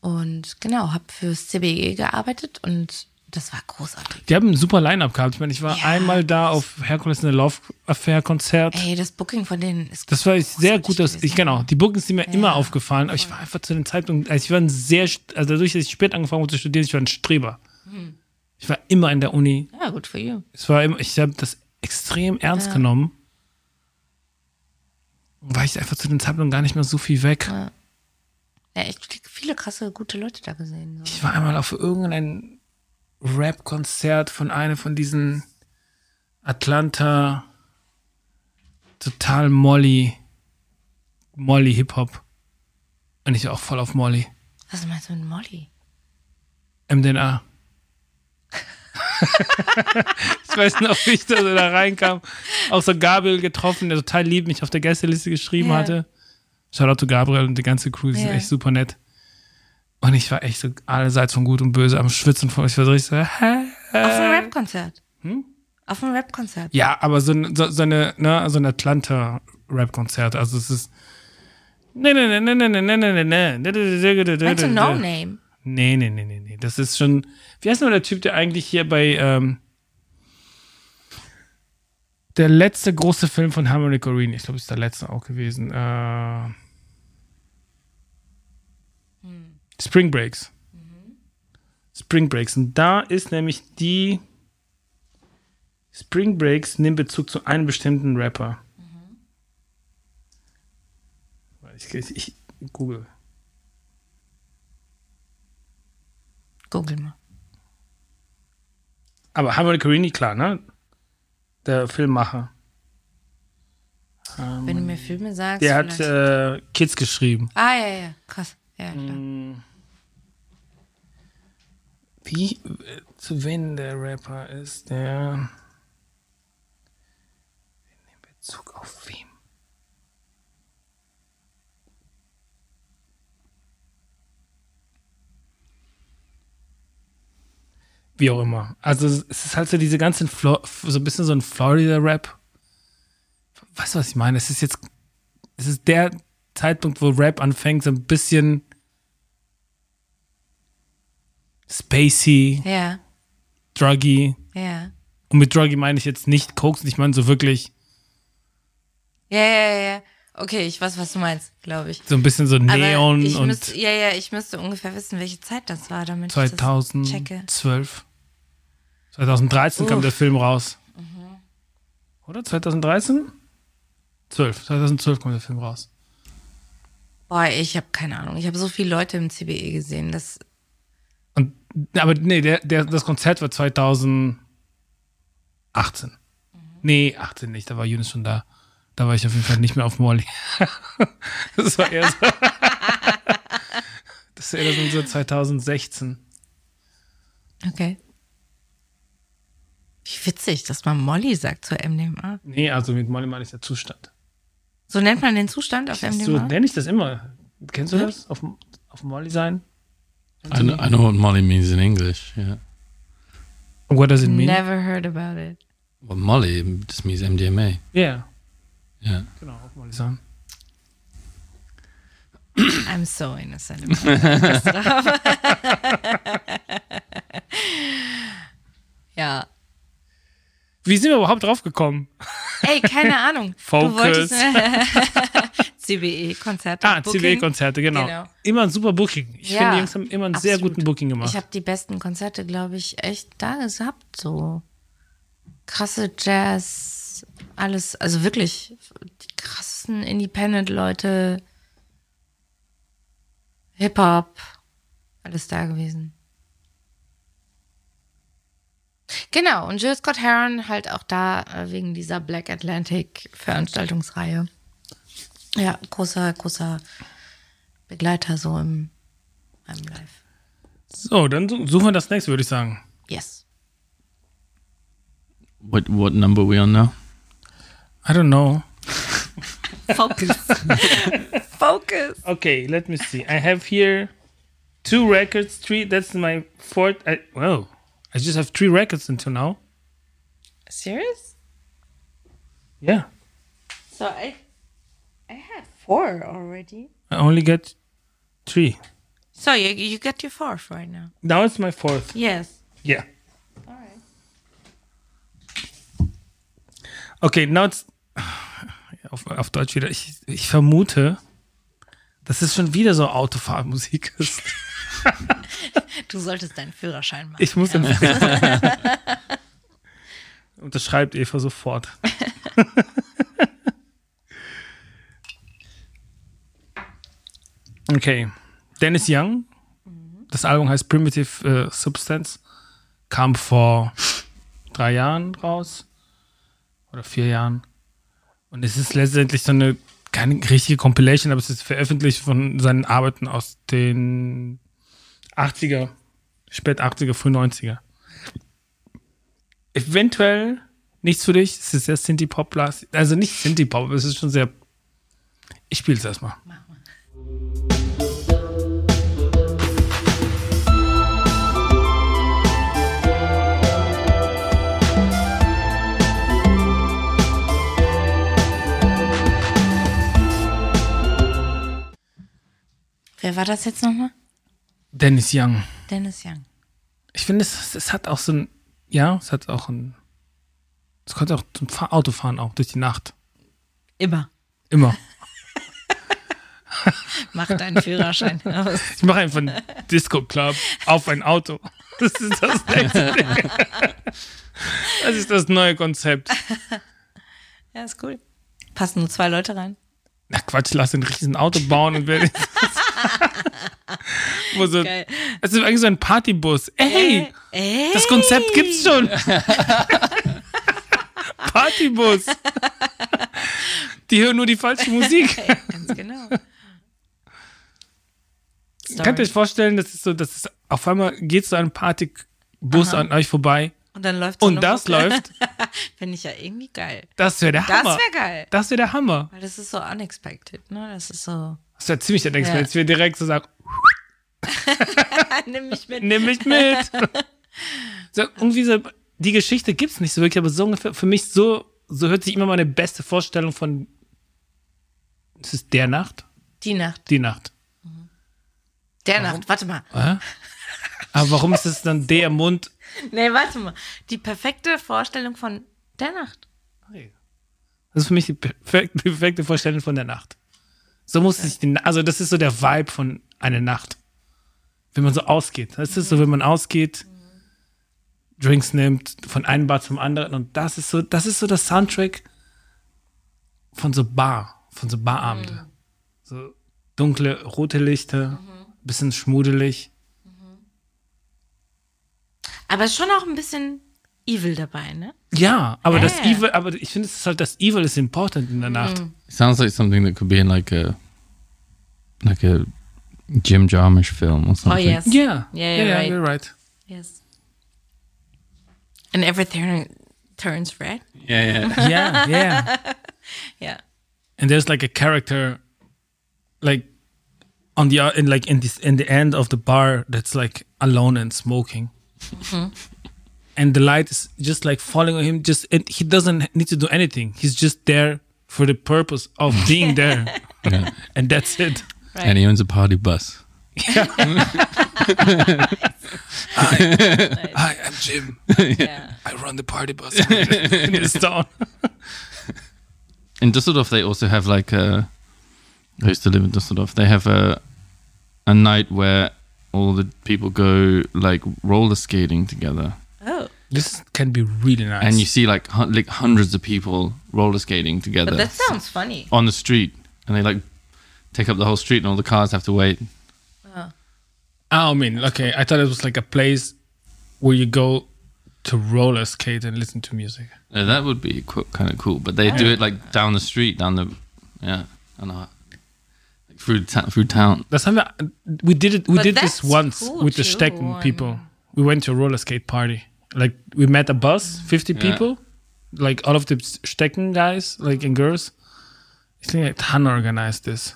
Und genau, habe fürs CBE gearbeitet und das war großartig. Die haben ein super Line-Up gehabt. Ich meine, ich war Ja, einmal da auf Herkules in der Love Affair Konzert. Ey, das Booking von denen ist Das war sehr gut, dass ich, genau, die Bookings sind mir immer aufgefallen, aber ich war einfach zu dem Zeitpunkt, also ich war ein sehr, also dadurch, dass ich spät angefangen habe zu studieren, ich war ein Streber. Hm. Ich war immer in der Uni. Ja, gut für you. Es war immer, ich habe das extrem ernst genommen. Und war ich einfach zu dem Zeitpunkt gar nicht mehr so viel weg. Ja, echt viele krasse, gute Leute da gesehen. So. Ich war einmal auf irgendein Rap-Konzert von einer von diesen Atlanta total Molly Molly Hip-Hop. Und ich auch voll auf Molly. Was meinst du mit Molly? MDNA. Ich weiß noch, wie ich da, so da reinkam. Auch so Gabriel getroffen, der total lieb mich auf der Gästeliste geschrieben Ja. hatte. Shoutout to Gabriel und die ganze Crew, die sind Ja. echt super nett. Und ich war echt so allerseits von Gut und Böse am Schwitzen. Von, ich war so richtig so, hä? Auf einem Rap-Konzert. Auf einem Rap-Konzert. Ja, aber so, ein- so, so eine, ne, so ein Atlanta-Rap-Konzert. Also es ist. Nee, nee, nee, nee, nee, nee, nee, nee, nee. Meinst du No Name? Nee, nee, nee, nee, nee. Das ist schon. Wie heißt nur der Typ, der eigentlich hier bei. Ähm, der letzte große Film von Harmony Corrine, ich glaube, ist der letzte auch gewesen. Äh, Spring Breaks. Spring Breaks. Und da ist nämlich die. Spring Breaks nimmt Bezug zu einem bestimmten Rapper. Ich, ich, ich google. Google mal. Aber Harmony Corrini, klar, ne? Der Filmmacher. Wenn du mir Filme sagst. Der hat äh, Kids geschrieben. ah, ja, ja, krass. Ja, klar. Mm. Wie, äh, zu wen der Rapper ist, der in Bezug auf wem? Wie auch immer. Also es ist halt so diese ganzen, Flo so ein bisschen so ein Florida-Rap. Weißt du, was ich meine? Es ist jetzt, es ist der Zeitpunkt, wo Rap anfängt, so ein bisschen spacey, Ja, druggy. ja. Und mit druggy meine ich jetzt nicht Koks, ich meine so wirklich Ja, ja, ja. Okay, ich weiß, was du meinst, glaube ich. so ein bisschen so Neon ich und müsste, ja, ja, ich müsste ungefähr wissen, welche Zeit das war, damit ich das checke. 2012. 2013 kam Uff. der Film raus. Mhm. Oder? 2013? 12. 2012 kam der Film raus. Boah, ich habe keine Ahnung. Ich habe so viele Leute im CBE gesehen, dass Und, aber nee, der, der, das Konzert war 2018. Mhm. Nee, 18 nicht, da war Yunus schon da. Da war ich auf jeden Fall nicht mehr auf Molly. das war eher so. das war eher so 2016. Okay. Wie witzig, dass man Molly sagt zur MDMA. Nee, also mit Molly meine ich der Zustand. So nennt man den Zustand auf So MDMA? nenne ich das immer. Kennst du das? Auf, auf Molly sein? I know, I know what Molly means in English. Yeah. What does it mean? Never heard about it. Well, Molly just means MDMA. Yeah, Yeah. genau, auf Molly sein. I'm so innocent. ja. Wie sind wir überhaupt drauf gekommen? Ey, keine Ahnung. Focus. CBE-Konzerte. Ah, CW-Konzerte, genau. Genau. Immer ein super Booking. Ich Ja, finde, die Jungs haben immer einen sehr absolut. guten Booking gemacht. Ich habe die besten Konzerte, glaube ich, echt da gehabt. So krasse Jazz, alles, also wirklich die krassesten Independent-Leute, Hip-Hop, alles da gewesen. Genau, und Jill Scott Heron halt auch da äh, wegen dieser Black Atlantic Veranstaltungsreihe. Ja, großer, großer Begleiter so im, im Live. so, dann su- suchen wir das nächste, würde ich sagen. Yes. What what number are we on now? I don't know. Focus. Focus. Okay, let me see. I have here two records, three. That's my fourth. I, whoa, I just have three records until now. Serious? Yeah, So I I had four already. I only get three. So you you get your fourth right now. Now it's my fourth. Yes. Yeah. All right. Okay, now it's auf, auf Deutsch wieder. Ich, ich vermute, dass es schon wieder so Autofahrmusik ist. Du solltest deinen Führerschein machen. Ich muss den Unterschreibt Eva sofort. okay. Dennis Young. Das Album heißt Primitive äh, Substance. Kam vor drei Jahren raus. Oder vier Jahren. Und es ist letztendlich so eine, keine richtige Compilation, aber es ist veröffentlicht von seinen Arbeiten aus den 80er, spät 80er, früh 90er. eventuell nichts für dich. Es ist sehr Synthie-Pop, also nicht Synthie-Pop, es ist schon sehr. Ich spiele es erstmal. Wer war das jetzt nochmal? Dennis Young. Dennis Young. Ich finde, es, es hat auch so ein, ja, es hat auch ein, es konnte auch zum Fahr Auto fahren, auch durch die Nacht. Immer. Immer. Mach deinen Führerschein aus. Ich mache einfach einen Disco-Club auf ein Auto. Das ist das nächste Ding. Das ist das neue Konzept. Ja, ist cool. Passen nur zwei Leute rein. Na Quatsch, lass ein riesen Auto bauen und werde. Wo so, Geil. es ist eigentlich so ein Partybus. Ey, Ey. das Konzept gibt's schon. Partybus. Die hören nur die falsche Musik. Ganz genau. Könnt ihr euch vorstellen, das ist so, das ist auf einmal geht so ein Partybus an euch vorbei Und dann läuft so und das Mucke. läuft. Finde ich ja irgendwie geil. Das wäre der Das Hammer. wäre geil. Das wäre der Hammer. Weil das ist so unexpected, ne? Das ist so. Das wäre ziemlich der Denkst, Ja. jetzt wir direkt so sagen, Nimm mich mit. nimm mich mit. so, irgendwie so, die Geschichte gibt's nicht so wirklich, aber so ungefähr, für mich so, so hört sich immer meine beste Vorstellung von, es ist der Nacht? Die Nacht. Die Nacht. Der Nacht. Warte mal. Hä? Aber warum ist es dann der Mund? Nee, warte mal. Die perfekte Vorstellung von der Nacht. Das ist für mich die perfekte Vorstellung von der Nacht. So muss sich die, also das ist so der Vibe von einer Nacht. Wenn man so ausgeht. Das ist so, wenn man ausgeht, Drinks nimmt, von einem Bar zum anderen und das ist so, das ist so das Soundtrack von so Bar, von so Barabende. So dunkle, rote Lichter, bisschen schmudelig. Aber schon auch ein bisschen evil dabei, ne? Ja, aber das Ja. Evil, aber ich finde es ist halt, das Evil ist important in der Nacht. It sounds like something that could be in like a like a Jim Jarmusch film or Oh, something. yes. Yeah, Yeah, yeah, you're yeah, right. you're right. Yes. And everything turns red. Yeah, yeah. Yeah, yeah. Yeah. and there's like a character like on the in like in this in the end of the bar that's like alone and smoking and the light is just like falling on him just and he doesn't need to do anything he's just there for the purpose of being there yeah. and that's it And he owns a party bus. hi i'm jim Yeah. i run the party bus in this town In Düsseldorf, they also have like a. I used to live in Düsseldorf. They have a a night where all the people go like roller skating together, Oh. this can be really nice and you see like hun- like hundreds of people roller skating together But that sounds funny. on the street, and they like take up the whole street, and all the cars have to wait. Oh, I mean, okay. I thought it was like a place where you go to roller skate and listen to music. Uh, that would be co- kind of cool, but they do it like down the street, down the yeah, I know, like through ta- through town. Das haben wir, we did it, we But did this that's once cool with the too, Stecken and- people. We went to a roller skate party. Like we met a bus, 50 Yeah. people, like all of the Stecken guys, like and girls. I think like Han organized this.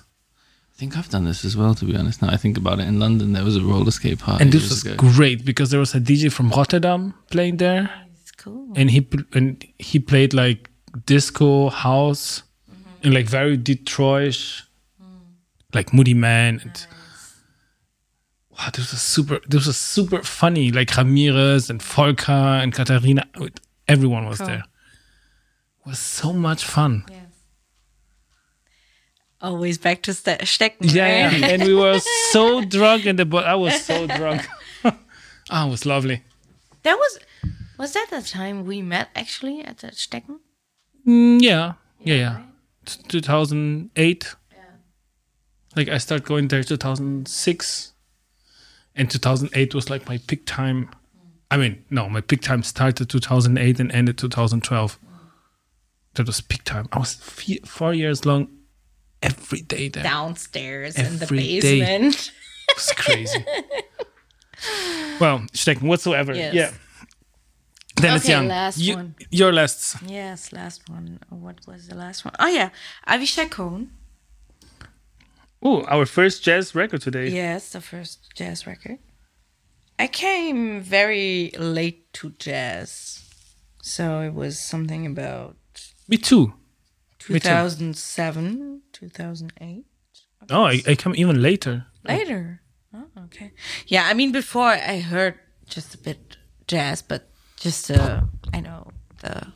I think I've done this as well. To be honest, now I think about it, in London there was a roller skate party. And this was ago. great because there was a DJ from Rotterdam playing there. It's cool. and he and he played like disco house mm-hmm. and like very Detroit, mm. like Moody Man and wow, this was super. This was super funny. Like Ramirez and Volker and Katharina, everyone was Cool. there. It was so much fun. Yes. Always back to ste Stecken. Yeah, yeah. and we were so drunk in the but I was so drunk. Ah, it was lovely. That was was that the time we met actually at the Stecken? Mm, yeah, yeah, yeah. T- 2008. Like I started going there 2006, and 2008 was like my peak time. I mean, no, my peak time started 2008 and ended 2012. That was peak time. I was four years long, every day there. Downstairs in the Every basement. It was crazy. well, Stecken whatsoever. Yes. Yeah. Dennis Okay, Young. last You- one. Your last. Yes, last one. What was the last one? Oh yeah, Avishai Cohn. Oh, our first jazz record today. Yes, the first jazz record. I came very late to jazz, so it was something about Me too. Me too. 2007, 2008. Oh, I, I come even later. Later. Oh, okay. Yeah, I mean, before I heard just a bit jazz, but just, uh, I know the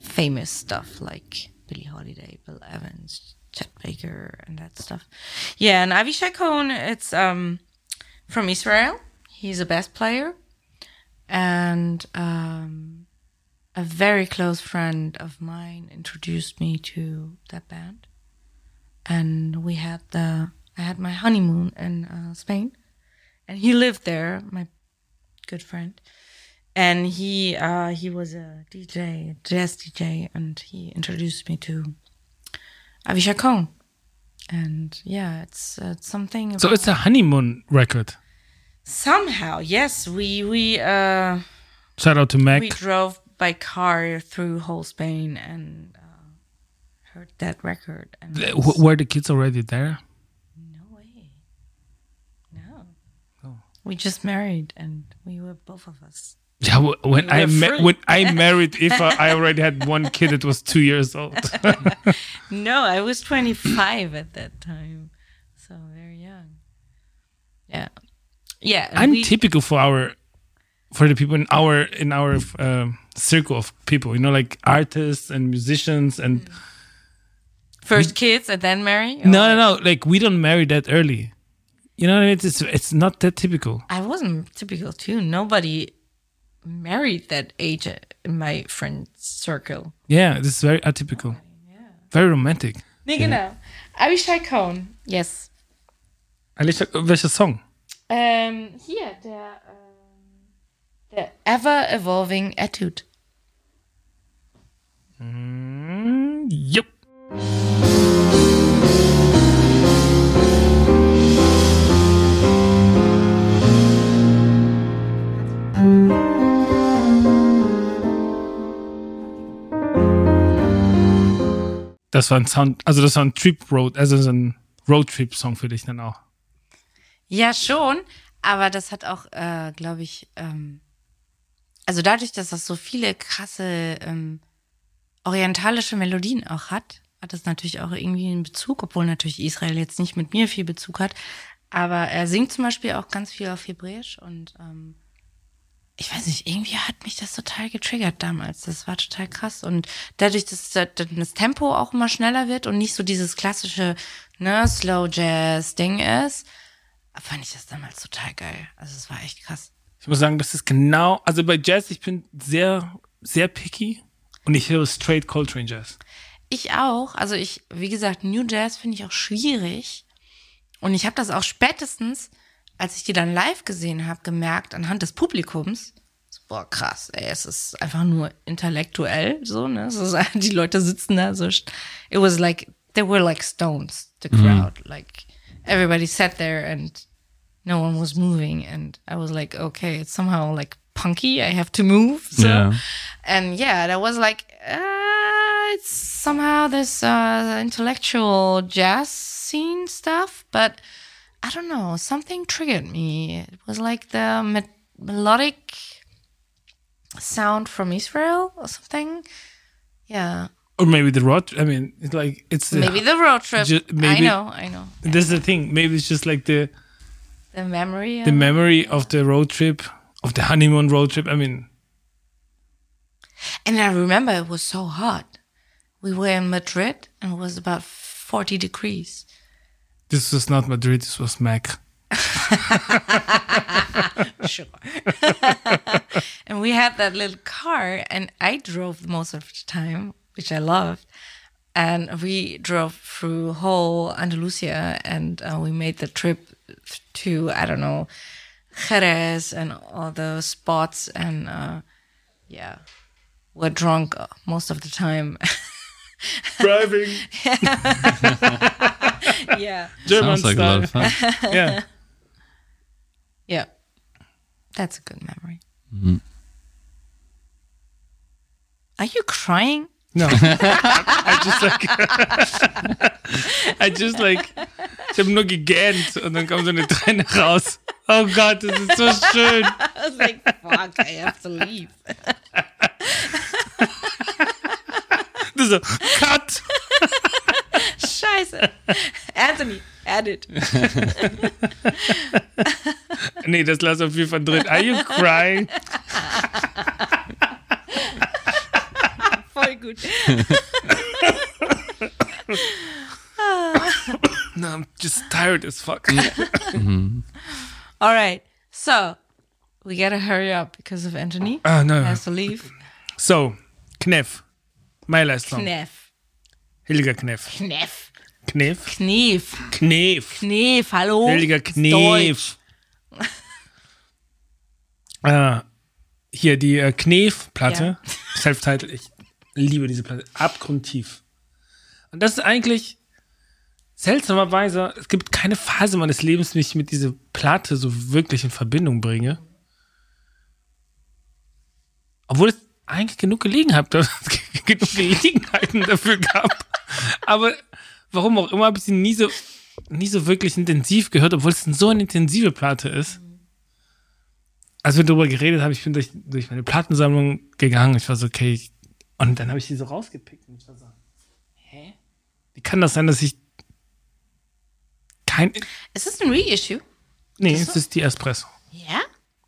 famous stuff like Billie Holiday, Bill Evans, Chet Baker, and that stuff. Yeah, and Avishai Cohen, it's um, from Israel. He's a bass player. And um, a very close friend of mine introduced me to that band and we had the I had my honeymoon in uh, Spain, and he lived there, my good friend, and he uh, he was a DJ, jazz DJ, and he introduced me to Avishai Cohen, and yeah, it's, uh, it's something. So it's a honeymoon record. somehow yes, we we uh Shout out to Mac. we drove by car through whole Spain and uh, heard that record, and was- Were the kids already there? No way. No. Oh. We just married and we were both of us. Yeah, when I ma- when I married Eva, I already had one kid that was two years old. No, I was 25 at that time. So very young. Yeah. Yeah. and we- typical for our for the people in our in our um, circle of people. You know, like artists and musicians and first kids and then marry? No, no, no. Like we don't marry that early. You know, what it's it's not that typical. I wasn't typical too. Nobody married that age in my friend circle. Yeah, this is very atypical. Yeah. Very romantic. Nee, genau. Avishai Cohen. Yes. Alicia, uh, welcher Song? Ähm, hier, der, ähm, der Ever Evolving Etude. Mm, Yep. Das war ein Sound, also das war ein Trip Road, also so ein Roadtrip-Song für dich dann auch. Ja, schon, aber das hat auch, äh, glaube ich, ähm, also dadurch, dass das so viele krasse ähm, orientalische Melodien auch hat, hat das natürlich auch irgendwie einen Bezug, obwohl natürlich Israel jetzt nicht mit mir viel Bezug hat. Aber er singt zum Beispiel auch ganz viel auf Hebräisch und ähm, ich weiß nicht, irgendwie hat mich das total getriggert damals. Das war total krass. Und dadurch, dass das Tempo auch immer schneller wird und nicht so dieses klassische ne, Slow Jazz-Ding ist, fand ich das damals total geil. Also es war echt krass. Ich muss sagen, das ist genau, also bei Jazz, ich bin sehr, sehr picky und ich höre straight Coltrane Jazz. Ich auch. Also ich, wie gesagt, New Jazz finde ich auch schwierig. Und ich habe das auch spätestens, als ich die dann live gesehen habe, gemerkt anhand des Publikums. So, boah, krass, ey, es ist einfach nur intellektuell so, ne? Ist, die Leute sitzen da so. It was like, they were like stones, the crowd. Like, everybody sat there and no one was moving. And I was like, okay, it's somehow like punky. I have to move. So Yeah. and yeah, that was like uh, it's somehow this uh, intellectual jazz scene stuff, but I don't know, something triggered me. It was like the me- melodic sound from Israel or something. Yeah, Or maybe the road, I mean, it's like, it's, the- maybe the road trip. Ju- I maybe- know, I know. this is the thing, maybe it's just like the, The memory. the of- memory of the road trip, of the honeymoon road trip. I mean, and I remember it was so hot. We were in Madrid and it was about 40 degrees. This was not Madrid, this was Mac. sure. and we had that little car, and I drove most of the time, which I loved. And we drove through whole Andalusia, and uh, we made the trip to I don't know Jerez and all the spots, and uh, yeah, we're drunk most of the time. Driving yeah, German Sounds like a style. lot of fun. yeah. yeah, that's a good memory. Mm-hmm. Are you crying? No. I just like. I just like. Ich habe nur gegähnt und dann kam so eine Träne raus. Oh Gott, das ist so schön. I was like, fuck, I have to leave. Du so, cut. Scheiße. Anthony, add it. Nee, das lass auf jeden Fall drin. Are you crying? Voll gut. No, I'm just tired as fuck. All right. So, we gotta hurry up because of Anthony. Ah, no. He has to leave. So, Kneff. Song. Kneff. Hilliger Kneff. Kneff. Kneff? Knief. Kneff. Knief, hallo? Deutsch. Kneff. äh, hier die äh, Knef-Platte. Self-Title. Ich liebe diese Platte. Abgrundtief. Und das ist eigentlich seltsamerweise, es gibt keine Phase meines Lebens, die ich mit dieser Platte so wirklich in Verbindung bringe. Obwohl es eigentlich genug Gelegenheit, genug Gelegenheiten dafür gab. Aber warum auch immer habe ich sie nie so, nie so wirklich intensiv gehört, obwohl es so eine intensive Platte ist. Als wir darüber geredet haben, ich bin durch, durch meine Plattensammlung gegangen. Ich war so, okay, und dann habe ich die so rausgepickt. Und ich war so, hä? Wie kann das sein, dass ich kein. Ist das ein Reissue? Nee, es ist die Espresso. Ja?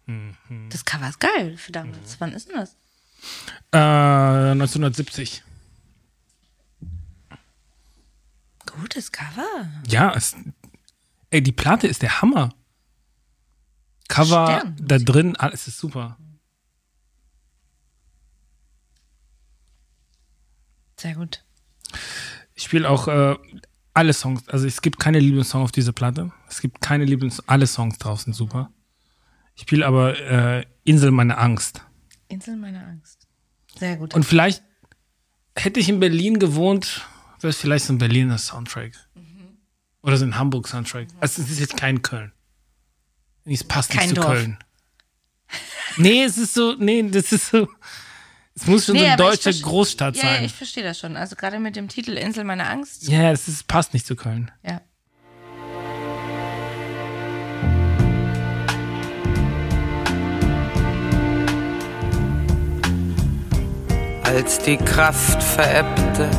Mhm. Das Cover ist geil für damals. Wann ist denn das? Äh, 1970. Gutes Cover. Ja, es, ey, die Platte ist der Hammer. Cover, Stern. da drin, alles ist super. Sehr gut. Ich spiele auch äh, alle Songs. Also es gibt keine Lieblingssong auf dieser Platte. Es gibt keine Lieblings... Alle Songs drauf sind super. Ich spiele aber äh, Insel meiner Angst. Insel meiner Angst. Sehr gut. Und vielleicht hätte ich in Berlin gewohnt, wäre es vielleicht so ein Berliner Soundtrack. Oder so ein Hamburg Soundtrack. Also es ist jetzt kein Köln. Es passt Kein nicht zu Dorf. Köln. Nee, es ist so, nee, das ist so. Es muss schon so eine deutsche Großstadt ja, Ja, sein. ich verstehe das schon. Also gerade mit dem Titel Insel meiner Angst. Ja, es ist, passt nicht zu Köln. Ja. Als die Kraft verebbte,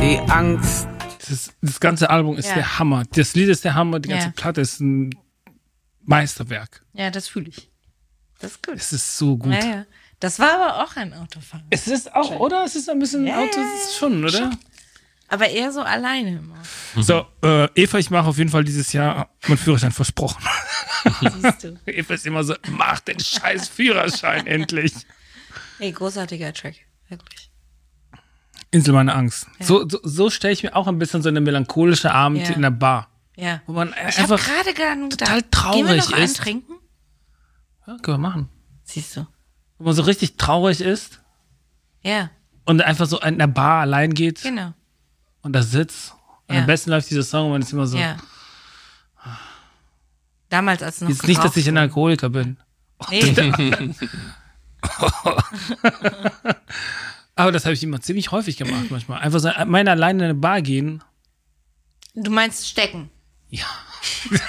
die Angst Das, das ganze Album ist Ja. der Hammer. Das Lied ist der Hammer, die ganze Ja. Platte ist ein Meisterwerk. Ja, das fühle ich. Das ist gut. Es ist so gut. Ja. Das war aber auch ein Autofahren. Es ist auch, oder? Es ist ein bisschen Ja, Auto, ist schon, oder? Aber eher so alleine immer. So, äh, Eva, ich mache auf jeden Fall dieses Jahr meinen Führerschein versprochen. Siehst du. Eva ist immer so, mach den scheiß Führerschein endlich. Ey, großartiger Track. Wirklich. Insel meiner Angst. So, so, so stelle ich mir auch ein bisschen so eine melancholische Abend Ja. in der Bar. Ja. Wo man Ich einfach. gerade total gedacht, Gehen wir traurig noch ist. trinken? Ja, können wir machen. Siehst du. Wo man so richtig traurig ist Ja, und einfach so in der Bar allein geht genau. und da sitzt. Und Ja. am besten läuft dieser Song und man ist immer so. Ja. Damals, als noch Jetzt nicht, dass ich ein Alkoholiker bin. Nee. Aber das habe ich immer ziemlich häufig gemacht manchmal. Einfach so meine alleine in eine Bar gehen. Du meinst stecken. Ja.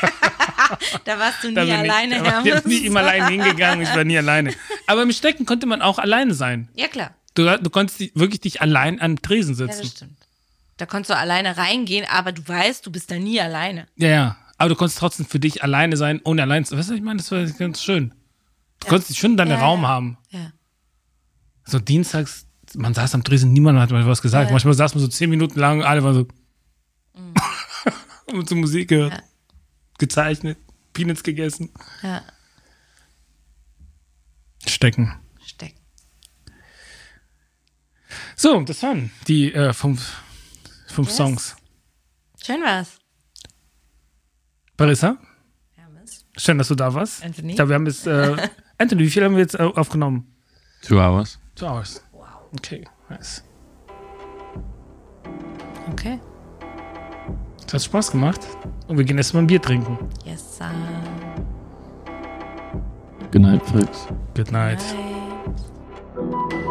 Da warst du nie bin alleine, ich, da war ich Hermes. nie immer alleine hingegangen, ich war nie alleine. Aber im Stecken konnte man auch alleine sein. Ja, klar. Du, du konntest wirklich dich allein am Tresen Ja, das sitzen. stimmt. Da konntest du alleine reingehen, aber du weißt, du bist da nie alleine. Ja, ja. Aber du konntest trotzdem für dich alleine sein, ohne allein zu. Weißt du, was ich meine, das war ganz schön. Du konntest schon deinen Raum haben. Ja. So dienstags, man saß am Tresen, niemand hat mal was gesagt. Manchmal saß man so zehn Minuten lang, alle waren so. und so Musik gehört. Ja. Gezeichnet, Peanuts gegessen. Ja. Stecken. Stecken. So, das waren die äh, fünf, fünf Yes. Songs. Schön war's. Barissa, Hermes. schön, dass du da warst. Anthony. Ich glaube, wir haben jetzt. Äh, Anthony, wie viel haben wir jetzt äh, aufgenommen? Two hours. Two hours. Wow. Okay, nice. Okay. Das hat Spaß gemacht. Und wir gehen erstmal ein Bier trinken. Yes, sir. Good night, folks. Good night. Good night.